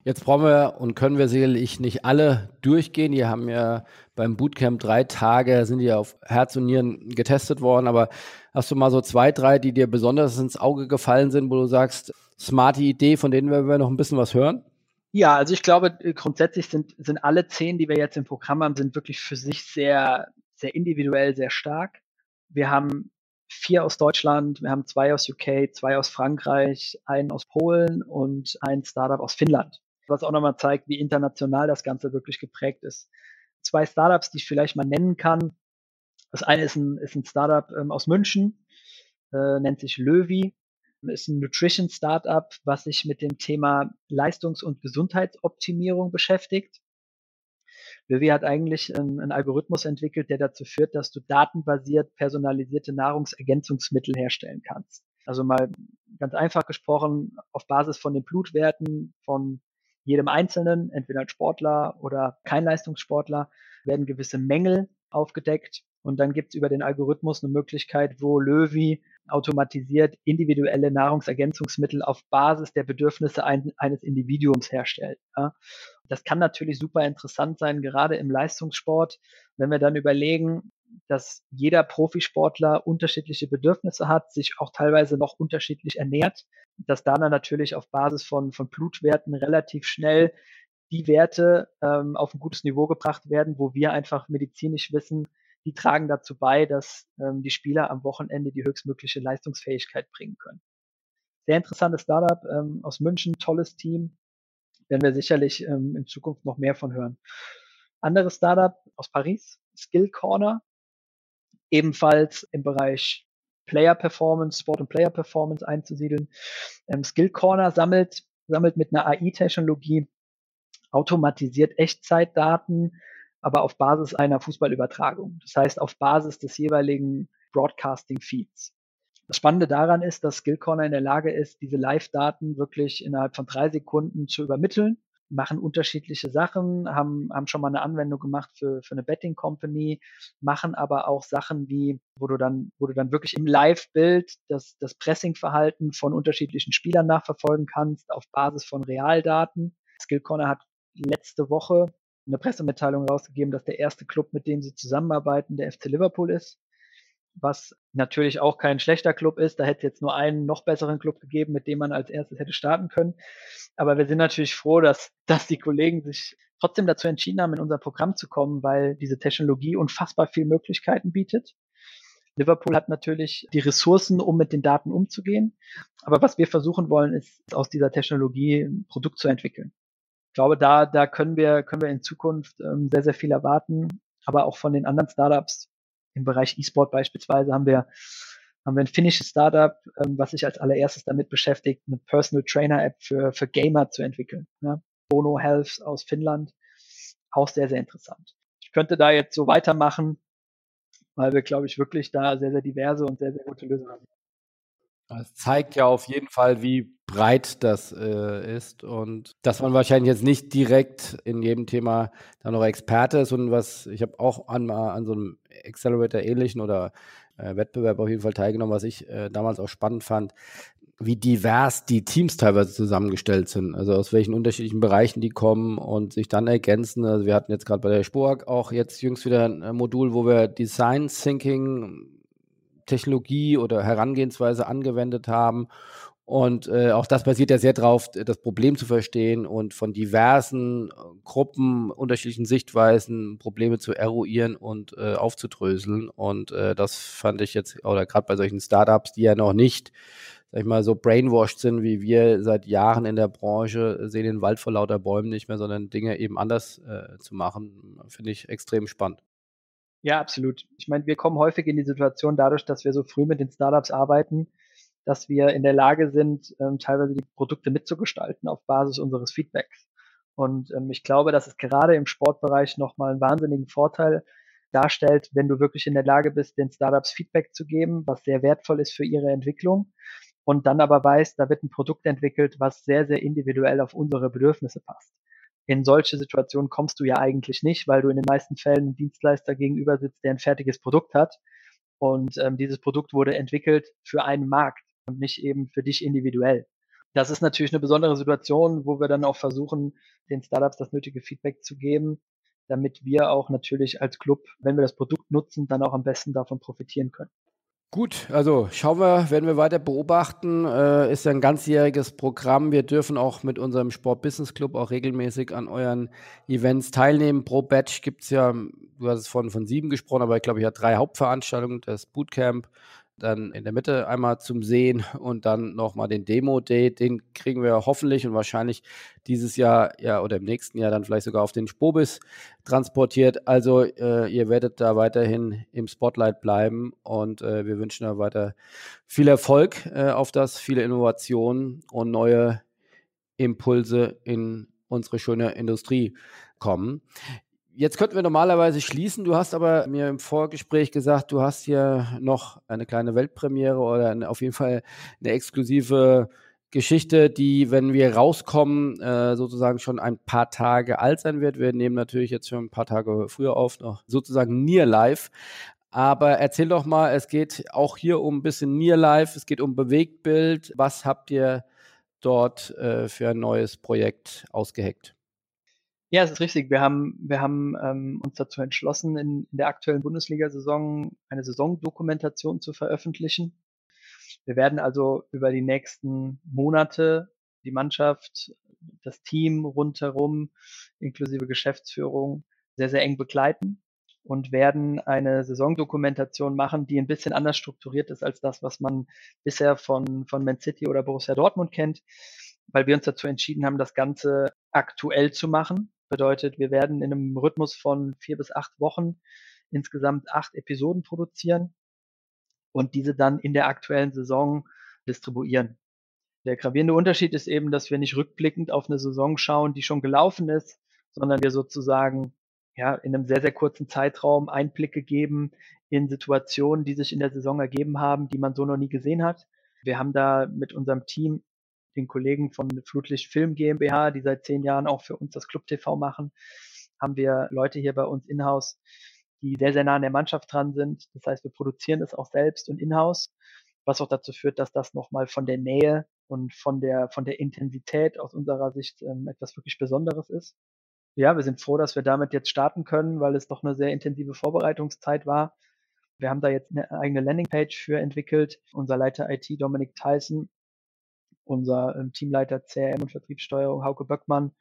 Jetzt brauchen wir und können wir sicherlich nicht alle durchgehen. Die haben ja beim Bootcamp drei Tage, sind ja auf Herz und Nieren getestet worden. Aber hast du mal so zwei, drei, die dir besonders ins Auge gefallen sind, wo du sagst, smarte Idee, von denen werden wir noch ein bisschen was hören? Ja, also ich glaube, grundsätzlich sind, sind alle zehn, die wir jetzt im Programm haben, sind wirklich für sich sehr, sehr individuell, sehr stark. Wir haben vier aus Deutschland, wir haben zwei aus UK, zwei aus Frankreich, einen aus Polen und ein Startup aus Finnland was auch nochmal zeigt, wie international das Ganze wirklich geprägt ist. Zwei Startups, die ich vielleicht mal nennen kann. Das eine ist ein, ist ein Startup ähm, aus München, äh, nennt sich Löwy, ist ein Nutrition Startup, was sich mit dem Thema Leistungs- und Gesundheitsoptimierung beschäftigt. Löwy hat eigentlich ähm, einen Algorithmus entwickelt, der dazu führt, dass du datenbasiert personalisierte Nahrungsergänzungsmittel herstellen kannst. Also mal ganz einfach gesprochen, auf Basis von den Blutwerten von jedem Einzelnen, entweder als Sportler oder kein Leistungssportler, werden gewisse Mängel aufgedeckt. Und dann gibt es über den Algorithmus eine Möglichkeit, wo Löwy automatisiert individuelle Nahrungsergänzungsmittel auf Basis der Bedürfnisse ein, eines Individuums herstellt. Ja. Das kann natürlich super interessant sein, gerade im Leistungssport, wenn wir dann überlegen, dass jeder Profisportler unterschiedliche Bedürfnisse hat, sich auch teilweise noch unterschiedlich ernährt, dass da dann natürlich auf Basis von, von Blutwerten relativ schnell die Werte ähm, auf ein gutes Niveau gebracht werden, wo wir einfach medizinisch wissen, die tragen dazu bei, dass ähm, die Spieler am Wochenende die höchstmögliche Leistungsfähigkeit bringen können. Sehr interessantes Startup ähm, aus München, tolles Team, werden wir sicherlich ähm, in Zukunft noch mehr von hören. Anderes Startup aus Paris, Skill Corner, ebenfalls im Bereich Player Performance, Sport und Player Performance einzusiedeln. Ähm, Skill Corner sammelt, sammelt mit einer AI-Technologie automatisiert Echtzeitdaten, aber auf Basis einer Fußballübertragung. Das heißt, auf Basis des jeweiligen Broadcasting Feeds. Das Spannende daran ist, dass Skill Corner in der Lage ist, diese Live-Daten wirklich innerhalb von drei Sekunden zu übermitteln machen unterschiedliche Sachen, haben, haben schon mal eine Anwendung gemacht für, für eine Betting Company, machen aber auch Sachen wie, wo du dann, wo du dann wirklich im Live-Bild das, das Pressing-Verhalten von unterschiedlichen Spielern nachverfolgen kannst auf Basis von Realdaten. Skill Corner hat letzte Woche eine Pressemitteilung rausgegeben, dass der erste Club, mit dem sie zusammenarbeiten, der FC Liverpool ist was natürlich auch kein schlechter Club ist. Da hätte es jetzt nur einen noch besseren Club gegeben, mit dem man als erstes hätte starten können. Aber wir sind natürlich froh, dass, dass die Kollegen sich trotzdem dazu entschieden haben, in unser Programm zu kommen, weil diese Technologie unfassbar viele Möglichkeiten bietet. Liverpool hat natürlich die Ressourcen, um mit den Daten umzugehen. Aber was wir versuchen wollen, ist aus dieser Technologie ein Produkt zu entwickeln. Ich glaube, da, da können wir, können wir in Zukunft ähm, sehr, sehr viel erwarten. Aber auch von den anderen Startups, im Bereich E-Sport beispielsweise haben wir, haben wir ein finnisches Startup, ähm, was sich als allererstes damit beschäftigt, eine Personal Trainer App für, für Gamer zu entwickeln. Ne? Bono Health aus Finnland. Auch sehr, sehr interessant. Ich könnte da jetzt so weitermachen, weil wir, glaube ich, wirklich da sehr, sehr diverse und sehr, sehr gute Lösungen haben. Das zeigt ja auf jeden Fall, wie breit das äh, ist und dass man wahrscheinlich jetzt nicht direkt in jedem Thema da noch Experte ist und was ich habe auch an, an so einem Accelerator ähnlichen oder äh, Wettbewerb auf jeden Fall teilgenommen, was ich äh, damals auch spannend fand, wie divers die Teams teilweise zusammengestellt sind, also aus welchen unterschiedlichen Bereichen die kommen und sich dann ergänzen. Also wir hatten jetzt gerade bei der Spork auch jetzt jüngst wieder ein Modul, wo wir Design Thinking Technologie oder Herangehensweise angewendet haben. Und äh, auch das basiert ja sehr darauf, das Problem zu verstehen und von diversen äh, Gruppen, unterschiedlichen Sichtweisen Probleme zu eruieren und äh, aufzudröseln. Und äh, das fand ich jetzt, oder gerade bei solchen Startups, die ja noch nicht, sag ich mal, so brainwashed sind, wie wir seit Jahren in der Branche, sehen den Wald vor lauter Bäumen nicht mehr, sondern Dinge eben anders äh, zu machen, finde ich extrem spannend. Ja, absolut. Ich meine, wir kommen häufig in die Situation dadurch, dass wir so früh mit den Startups arbeiten, dass wir in der Lage sind, ähm, teilweise die Produkte mitzugestalten auf Basis unseres Feedbacks. Und ähm, ich glaube, das ist gerade im Sportbereich nochmal einen wahnsinnigen Vorteil, darstellt, wenn du wirklich in der Lage bist, den Startups Feedback zu geben, was sehr wertvoll ist für ihre Entwicklung und dann aber weißt, da wird ein Produkt entwickelt, was sehr, sehr individuell auf unsere Bedürfnisse passt. In solche Situationen kommst du ja eigentlich nicht, weil du in den meisten Fällen einem Dienstleister gegenüber sitzt, der ein fertiges Produkt hat. Und ähm, dieses Produkt wurde entwickelt für einen Markt und nicht eben für dich individuell. Das ist natürlich eine besondere Situation, wo wir dann auch versuchen, den Startups das nötige Feedback zu geben, damit wir auch natürlich als Club, wenn wir das Produkt nutzen, dann auch am besten davon profitieren können. Gut, also schauen wir, werden wir weiter beobachten. Äh, ist ja ein ganzjähriges Programm. Wir dürfen auch mit unserem Sport Business Club auch regelmäßig an euren Events teilnehmen. Pro Batch gibt es ja, du hast es von, von sieben gesprochen, aber ich glaube, ich habe drei Hauptveranstaltungen. Das Bootcamp, dann in der Mitte einmal zum Sehen und dann nochmal den Demo-Day. Den kriegen wir hoffentlich und wahrscheinlich dieses Jahr ja oder im nächsten Jahr dann vielleicht sogar auf den Spobis transportiert. Also äh, ihr werdet da weiterhin im Spotlight bleiben und äh, wir wünschen da weiter viel Erfolg äh, auf das, viele Innovationen und neue Impulse in unsere schöne Industrie kommen. Jetzt könnten wir normalerweise schließen. Du hast aber mir im Vorgespräch gesagt, du hast hier noch eine kleine Weltpremiere oder eine, auf jeden Fall eine exklusive Geschichte, die, wenn wir rauskommen, äh, sozusagen schon ein paar Tage alt sein wird. Wir nehmen natürlich jetzt schon ein paar Tage früher auf, noch sozusagen Near Live. Aber erzähl doch mal, es geht auch hier um ein bisschen Near Life, es geht um Bewegtbild. Was habt ihr dort äh, für ein neues Projekt ausgeheckt? Ja, es ist richtig. Wir haben, wir haben ähm, uns dazu entschlossen, in, in der aktuellen Bundesliga-Saison eine Saisondokumentation zu veröffentlichen. Wir werden also über die nächsten Monate die Mannschaft, das Team rundherum, inklusive Geschäftsführung, sehr, sehr eng begleiten und werden eine Saisondokumentation machen, die ein bisschen anders strukturiert ist als das, was man bisher von, von Man City oder Borussia Dortmund kennt, weil wir uns dazu entschieden haben, das Ganze aktuell zu machen. Bedeutet, wir werden in einem Rhythmus von vier bis acht Wochen insgesamt acht Episoden produzieren und diese dann in der aktuellen Saison distribuieren. Der gravierende Unterschied ist eben, dass wir nicht rückblickend auf eine Saison schauen, die schon gelaufen ist, sondern wir sozusagen ja in einem sehr, sehr kurzen Zeitraum Einblicke geben in Situationen, die sich in der Saison ergeben haben, die man so noch nie gesehen hat. Wir haben da mit unserem Team den Kollegen von Flutlicht Film GmbH, die seit zehn Jahren auch für uns das Club TV machen, haben wir Leute hier bei uns in-house, die sehr, sehr nah an der Mannschaft dran sind. Das heißt, wir produzieren es auch selbst und in-house, was auch dazu führt, dass das nochmal von der Nähe und von der, von der Intensität aus unserer Sicht ähm, etwas wirklich Besonderes ist. Ja, wir sind froh, dass wir damit jetzt starten können, weil es doch eine sehr intensive Vorbereitungszeit war. Wir haben da jetzt eine eigene Landingpage für entwickelt. Unser Leiter IT, Dominik Tyson, unser ähm, Teamleiter CRM und Vertriebssteuerung Hauke Böckmann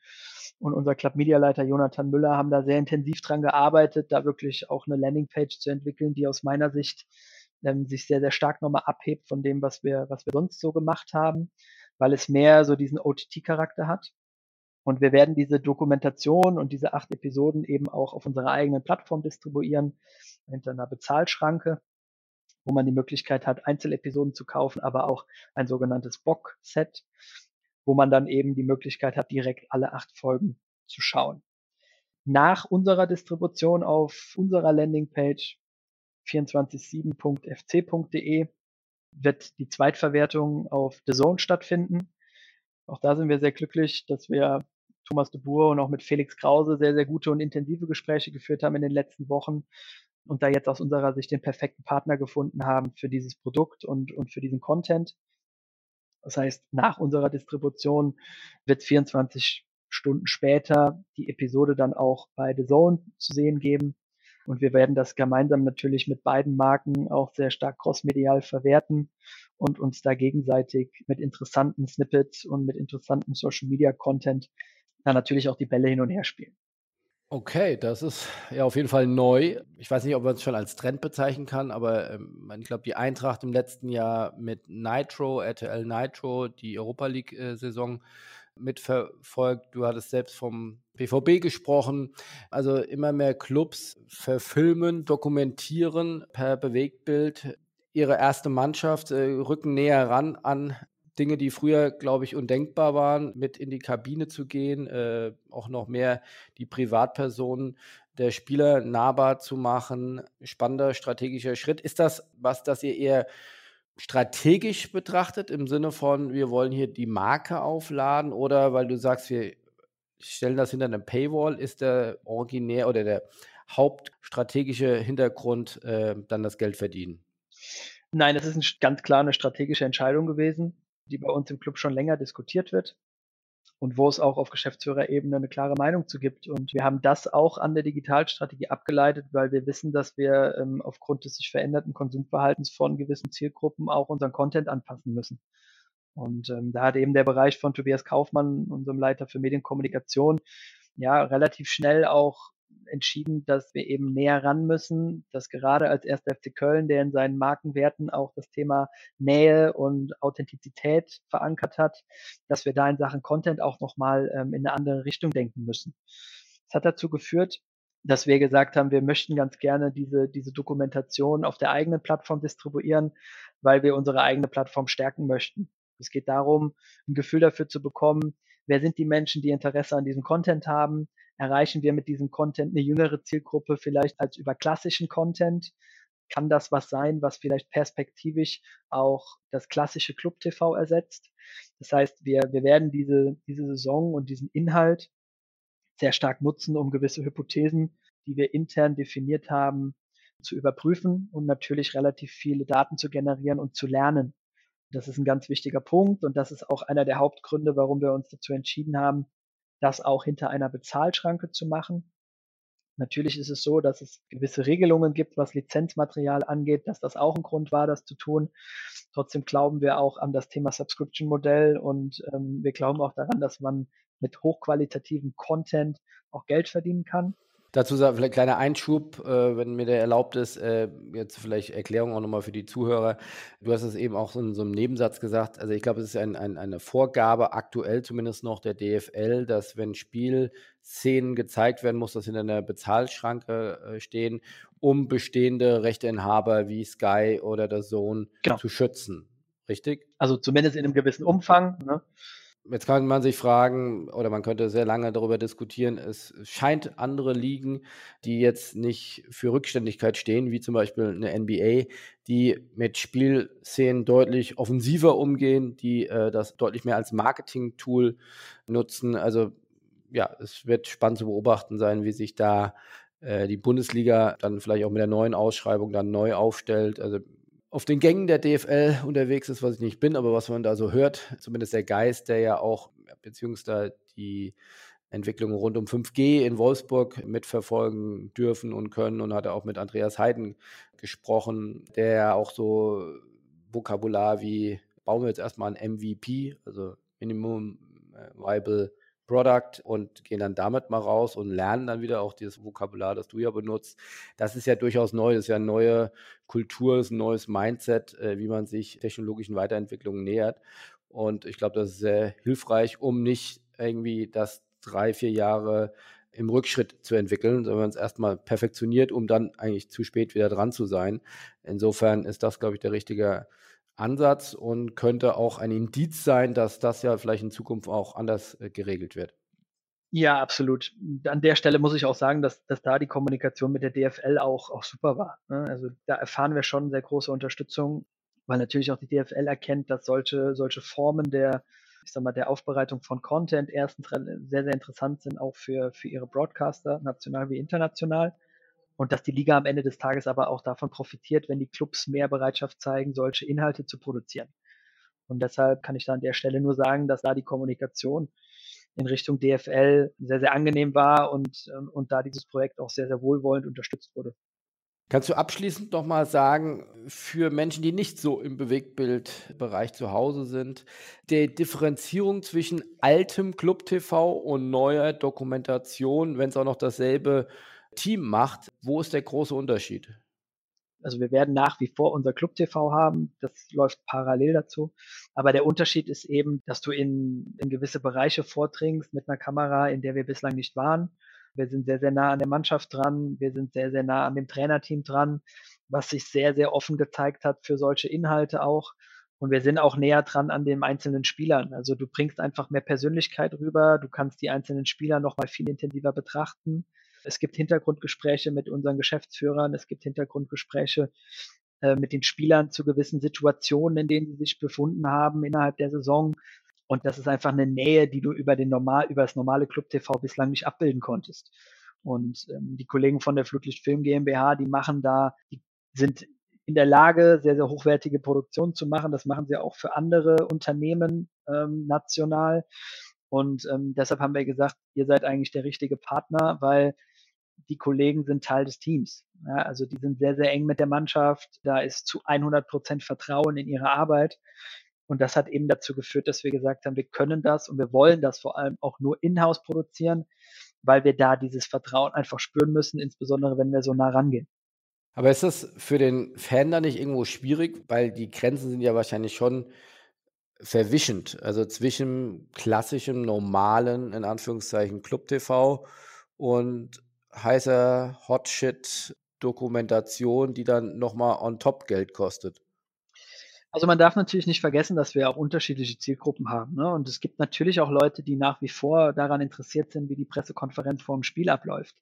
und unser Club Media Leiter Jonathan Müller haben da sehr intensiv dran gearbeitet, da wirklich auch eine Landingpage zu entwickeln, die aus meiner Sicht ähm, sich sehr, sehr stark nochmal abhebt von dem, was wir, was wir sonst so gemacht haben, weil es mehr so diesen OTT-Charakter hat. Und wir werden diese Dokumentation und diese acht Episoden eben auch auf unserer eigenen Plattform distribuieren, hinter einer Bezahlschranke wo man die Möglichkeit hat, Einzelepisoden zu kaufen, aber auch ein sogenanntes Box-Set, wo man dann eben die Möglichkeit hat, direkt alle acht Folgen zu schauen. Nach unserer Distribution auf unserer Landingpage 247.fc.de wird die Zweitverwertung auf The Zone stattfinden. Auch da sind wir sehr glücklich, dass wir Thomas de Boer und auch mit Felix Krause sehr, sehr gute und intensive Gespräche geführt haben in den letzten Wochen und da jetzt aus unserer Sicht den perfekten Partner gefunden haben für dieses Produkt und, und für diesen Content. Das heißt, nach unserer Distribution wird 24 Stunden später die Episode dann auch bei The Zone zu sehen geben. Und wir werden das gemeinsam natürlich mit beiden Marken auch sehr stark crossmedial verwerten und uns da gegenseitig mit interessanten Snippets und mit interessanten Social Media Content dann natürlich auch die Bälle hin und her spielen. Okay, das ist ja auf jeden Fall neu. Ich weiß nicht, ob man es schon als Trend bezeichnen kann, aber ähm, ich glaube, die Eintracht im letzten Jahr mit Nitro, RTL Nitro, die Europa League-Saison äh, mitverfolgt. Du hattest selbst vom BVB gesprochen. Also immer mehr Clubs verfilmen, dokumentieren per Bewegtbild ihre erste Mannschaft, äh, rücken näher ran an Dinge, die früher, glaube ich, undenkbar waren, mit in die Kabine zu gehen, äh, auch noch mehr die Privatpersonen der Spieler nahbar zu machen. Spannender strategischer Schritt. Ist das was, das ihr eher strategisch betrachtet im Sinne von, wir wollen hier die Marke aufladen oder weil du sagst, wir stellen das hinter einem Paywall, ist der originär oder der hauptstrategische Hintergrund äh, dann das Geld verdienen? Nein, das ist ein, ganz klar eine strategische Entscheidung gewesen, die bei uns im Club schon länger diskutiert wird und wo es auch auf Geschäftsführerebene eine klare Meinung zu gibt. Und wir haben das auch an der Digitalstrategie abgeleitet, weil wir wissen, dass wir ähm, aufgrund des sich veränderten Konsumverhaltens von gewissen Zielgruppen auch unseren Content anpassen müssen. Und ähm, da hat eben der Bereich von Tobias Kaufmann, unserem Leiter für Medienkommunikation, ja, relativ schnell auch entschieden, dass wir eben näher ran müssen, dass gerade als erster FC Köln, der in seinen Markenwerten auch das Thema Nähe und Authentizität verankert hat, dass wir da in Sachen Content auch nochmal ähm, in eine andere Richtung denken müssen. Das hat dazu geführt, dass wir gesagt haben, wir möchten ganz gerne diese, diese Dokumentation auf der eigenen Plattform distribuieren, weil wir unsere eigene Plattform stärken möchten. Es geht darum, ein Gefühl dafür zu bekommen, wer sind die Menschen, die Interesse an diesem Content haben, erreichen wir mit diesem Content eine jüngere Zielgruppe vielleicht als über klassischen Content? Kann das was sein, was vielleicht perspektivisch auch das klassische Club TV ersetzt? Das heißt, wir, wir werden diese, diese Saison und diesen Inhalt sehr stark nutzen, um gewisse Hypothesen, die wir intern definiert haben, zu überprüfen und natürlich relativ viele Daten zu generieren und zu lernen. Das ist ein ganz wichtiger Punkt und das ist auch einer der Hauptgründe, warum wir uns dazu entschieden haben, das auch hinter einer Bezahlschranke zu machen. Natürlich ist es so, dass es gewisse Regelungen gibt, was Lizenzmaterial angeht, dass das auch ein Grund war, das zu tun. Trotzdem glauben wir auch an das Thema Subscription-Modell und ähm, wir glauben auch daran, dass man mit hochqualitativem Content auch Geld verdienen kann. Dazu vielleicht ein kleiner Einschub, äh, wenn mir der erlaubt ist, äh, jetzt vielleicht Erklärung auch nochmal für die Zuhörer. Du hast es eben auch so in so einem Nebensatz gesagt. Also ich glaube, es ist ein, ein, eine Vorgabe, aktuell zumindest noch der DFL, dass wenn Spielszenen gezeigt werden, muss das hinter einer Bezahlschranke äh, stehen, um bestehende Rechteinhaber wie Sky oder der Zone genau. zu schützen. Richtig? Also zumindest in einem gewissen Umfang. Ne? Jetzt kann man sich fragen, oder man könnte sehr lange darüber diskutieren, es scheint andere Ligen, die jetzt nicht für Rückständigkeit stehen, wie zum Beispiel eine NBA, die mit Spielszenen deutlich offensiver umgehen, die äh, das deutlich mehr als Marketing-Tool nutzen. Also ja, es wird spannend zu beobachten sein, wie sich da äh, die Bundesliga dann vielleicht auch mit der neuen Ausschreibung dann neu aufstellt. Also auf den Gängen der DFL unterwegs ist, was ich nicht bin, aber was man da so hört, zumindest der Geist, der ja auch, beziehungsweise die Entwicklungen rund um 5G in Wolfsburg mitverfolgen dürfen und können und hat auch mit Andreas Heiden gesprochen, der auch so Vokabular wie bauen wir jetzt erstmal ein MVP, also Minimum Viable Product und gehen dann damit mal raus und lernen dann wieder auch dieses Vokabular, das du ja benutzt. Das ist ja durchaus neu, das ist ja eine neue Kultur, ist ein neues Mindset, äh, wie man sich technologischen Weiterentwicklungen nähert. Und ich glaube, das ist sehr hilfreich, um nicht irgendwie das drei, vier Jahre im Rückschritt zu entwickeln, sondern es erstmal perfektioniert, um dann eigentlich zu spät wieder dran zu sein. Insofern ist das, glaube ich, der richtige Ansatz und könnte auch ein Indiz sein, dass das ja vielleicht in Zukunft auch anders äh, geregelt wird. Ja, absolut. An der Stelle muss ich auch sagen, dass, dass da die Kommunikation mit der DFL auch, auch super war. Ne? Also da erfahren wir schon sehr große Unterstützung, weil natürlich auch die DFL erkennt, dass solche, solche Formen der, ich sag mal, der Aufbereitung von Content erstens sehr, sehr interessant sind, auch für, für ihre Broadcaster, national wie international und dass die Liga am Ende des Tages aber auch davon profitiert, wenn die Clubs mehr Bereitschaft zeigen, solche Inhalte zu produzieren. Und deshalb kann ich da an der Stelle nur sagen, dass da die Kommunikation in Richtung DFL sehr, sehr angenehm war und, ähm, und da dieses Projekt auch sehr, sehr wohlwollend unterstützt wurde. Kannst du abschließend noch mal sagen, für Menschen, die nicht so im Bewegtbildbereich zu Hause sind, der Differenzierung zwischen altem Club TV und neuer Dokumentation, wenn es auch noch dasselbe Team macht, wo ist der große Unterschied? Also wir werden nach wie vor unser Club TV haben, das läuft parallel dazu. Aber der Unterschied ist eben, dass du in, in gewisse Bereiche vordringst mit einer Kamera, in der wir bislang nicht waren. Wir sind sehr, sehr nah an der Mannschaft dran, wir sind sehr, sehr nah an dem Trainerteam dran, was sich sehr, sehr offen gezeigt hat für solche Inhalte auch. Und wir sind auch näher dran an den einzelnen Spielern. Also du bringst einfach mehr Persönlichkeit rüber, du kannst die einzelnen Spieler noch mal viel intensiver betrachten Es gibt Hintergrundgespräche mit unseren Geschäftsführern, es gibt Hintergrundgespräche äh, mit den Spielern zu gewissen Situationen, in denen sie sich befunden haben innerhalb der Saison. Und das ist einfach eine Nähe, die du über den normal, über das normale Club TV bislang nicht abbilden konntest. Und ähm, die Kollegen von der Flutlicht Film GmbH, die machen da, die sind in der Lage, sehr, sehr hochwertige Produktionen zu machen. Das machen sie auch für andere Unternehmen ähm, national. Und ähm, deshalb haben wir gesagt, ihr seid eigentlich der richtige Partner, weil die Kollegen sind Teil des Teams. Ja, also die sind sehr, sehr eng mit der Mannschaft. Da ist zu 100 Prozent Vertrauen in ihre Arbeit. Und das hat eben dazu geführt, dass wir gesagt haben, wir können das und wir wollen das vor allem auch nur in-house produzieren, weil wir da dieses Vertrauen einfach spüren müssen, insbesondere wenn wir so nah rangehen. Aber ist das für den Fan da nicht irgendwo schwierig, weil die Grenzen sind ja wahrscheinlich schon verwischend, also zwischen klassischem, normalen, in Anführungszeichen, Club-TV und heißer Hotshit-Dokumentation, die dann nochmal on top Geld kostet. Also man darf natürlich nicht vergessen, dass wir auch unterschiedliche Zielgruppen haben. Ne? Und es gibt natürlich auch Leute, die nach wie vor daran interessiert sind, wie die Pressekonferenz vor dem Spiel abläuft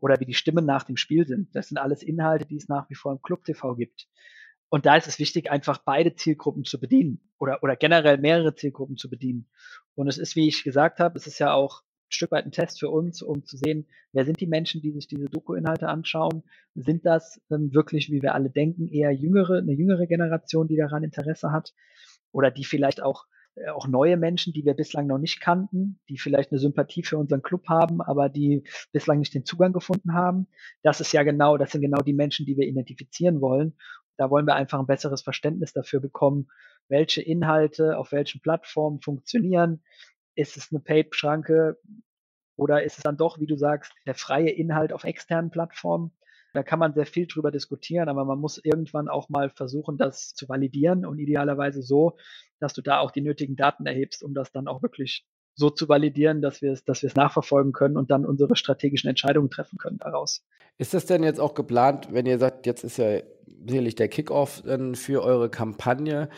oder wie die Stimmen nach dem Spiel sind. Das sind alles Inhalte, die es nach wie vor im Club TV gibt. Und da ist es wichtig, einfach beide Zielgruppen zu bedienen oder, oder generell mehrere Zielgruppen zu bedienen. Und es ist, wie ich gesagt habe, es ist ja auch Stück weit ein Test für uns, um zu sehen, wer sind die Menschen, die sich diese Doku-Inhalte anschauen? Sind das ähm, wirklich, wie wir alle denken, eher jüngere, eine jüngere Generation, die daran Interesse hat? Oder die vielleicht auch äh, auch neue Menschen, die wir bislang noch nicht kannten, die vielleicht eine Sympathie für unseren Club haben, aber die bislang nicht den Zugang gefunden haben. Das ist ja genau, das sind genau die Menschen, die wir identifizieren wollen. Da wollen wir einfach ein besseres Verständnis dafür bekommen, welche Inhalte auf welchen Plattformen funktionieren, ist es eine Paid-Schranke oder ist es dann doch, wie du sagst, der freie Inhalt auf externen Plattformen? Da kann man sehr viel drüber diskutieren, aber man muss irgendwann auch mal versuchen, das zu validieren und idealerweise so, dass du da auch die nötigen Daten erhebst, um das dann auch wirklich so zu validieren, dass wir es, dass wir es nachverfolgen können und dann unsere strategischen Entscheidungen treffen können daraus. Ist das denn jetzt auch geplant, wenn ihr sagt, jetzt ist ja sicherlich der Kickoff für eure Kampagne?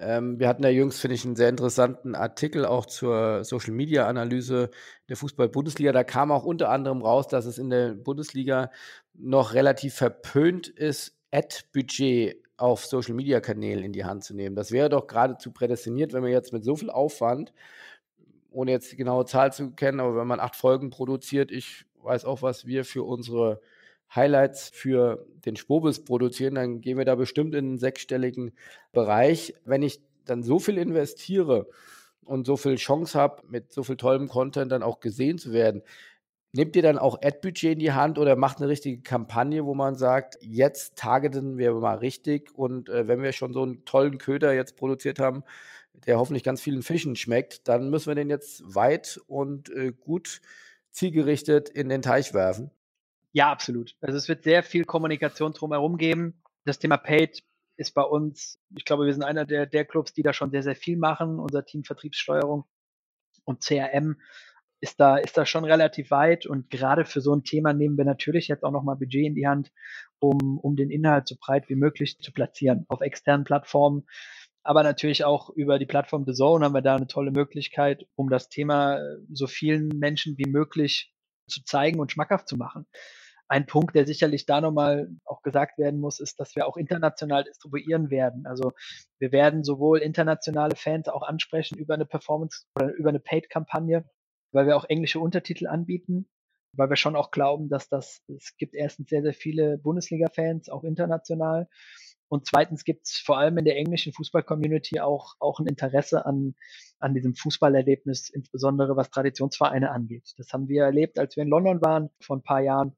Ähm, wir hatten ja jüngst, finde ich, einen sehr interessanten Artikel auch zur Social Media Analyse der Fußball-Bundesliga. Da kam auch unter anderem raus, dass es in der Bundesliga noch relativ verpönt ist, Ad-Budget auf Social Media Kanälen in die Hand zu nehmen. Das wäre doch geradezu prädestiniert, wenn wir jetzt mit so viel Aufwand ohne jetzt die genaue Zahl zu kennen, aber wenn man acht Folgen produziert, ich weiß auch, was wir für unsere Highlights für den Spobis produzieren, dann gehen wir da bestimmt in einen sechsstelligen Bereich. Wenn ich dann so viel investiere und so viel Chance habe, mit so viel tollem Content dann auch gesehen zu werden, nehmt ihr dann auch Ad-Budget in die Hand oder macht eine richtige Kampagne, wo man sagt, jetzt targeten wir mal richtig und äh, wenn wir schon so einen tollen Köder jetzt produziert haben, der hoffentlich ganz vielen Fischen schmeckt, dann müssen wir den jetzt weit und äh, gut zielgerichtet in den Teich werfen. Ja, absolut. Also es wird sehr viel Kommunikation drumherum geben. Das Thema Paid ist bei uns, ich glaube, wir sind einer der, der Clubs, die da schon sehr, sehr viel machen. Unser Team Vertriebssteuerung und CRM ist da, ist da schon relativ weit und gerade für so ein Thema nehmen wir natürlich jetzt auch nochmal Budget in die Hand, um, um den Inhalt so breit wie möglich zu platzieren auf externen Plattformen aber natürlich auch über die Plattform The Zone haben wir da eine tolle Möglichkeit, um das Thema äh, so vielen Menschen wie möglich zu zeigen und schmackhaft zu machen. Ein Punkt, der sicherlich da nochmal auch gesagt werden muss, ist, dass wir auch international distribuieren werden. Also wir werden sowohl internationale Fans auch ansprechen über eine Performance oder über eine Paid-Kampagne, weil wir auch englische Untertitel anbieten, weil wir schon auch glauben, dass das, es gibt erstens sehr, sehr viele Bundesliga-Fans, auch international. Und zweitens gibt es vor allem in der englischen Fußball-Community auch, auch ein Interesse an, an diesem Fußballerlebnis, insbesondere was Traditionsvereine angeht. Das haben wir erlebt, als wir in London waren vor ein paar Jahren,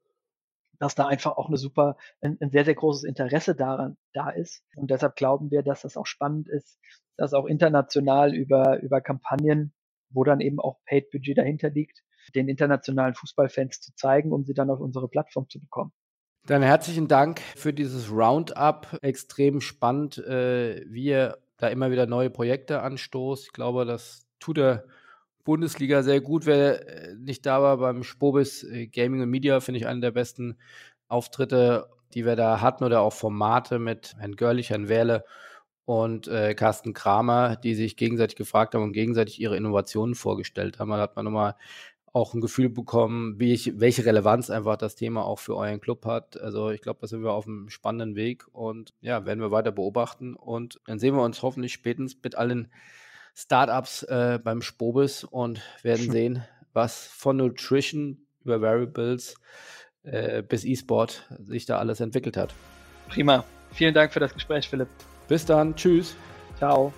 dass da einfach auch eine super, ein, ein sehr, sehr großes Interesse daran da ist. Und deshalb glauben wir, dass das auch spannend ist, dass auch international über, über Kampagnen, wo dann eben auch Paid-Budget dahinter liegt, den internationalen Fußballfans zu zeigen, um sie dann auf unsere Plattform zu bekommen. Dann herzlichen Dank für dieses Roundup. Extrem spannend, äh, wie ihr da immer wieder neue Projekte anstoßt. Ich glaube, das tut der Bundesliga sehr gut. Wer äh, nicht da war beim Spobis äh, Gaming und Media, finde ich einen der besten Auftritte, die wir da hatten oder auch Formate mit Herrn Görlich, Herrn Wähle und äh, Carsten Kramer, die sich gegenseitig gefragt haben und gegenseitig ihre Innovationen vorgestellt haben. Da hat man nochmal auch ein Gefühl bekommen, ich, welche Relevanz einfach das Thema auch für euren Club hat. Also ich glaube, da sind wir auf einem spannenden Weg und ja, werden wir weiter beobachten und dann sehen wir uns hoffentlich spätestens mit allen Startups äh, beim Spobis und werden sehen, was von Nutrition über Variables äh, bis E-Sport sich da alles entwickelt hat. Prima. Vielen Dank für das Gespräch, Philipp. Bis dann. Tschüss. Ciao.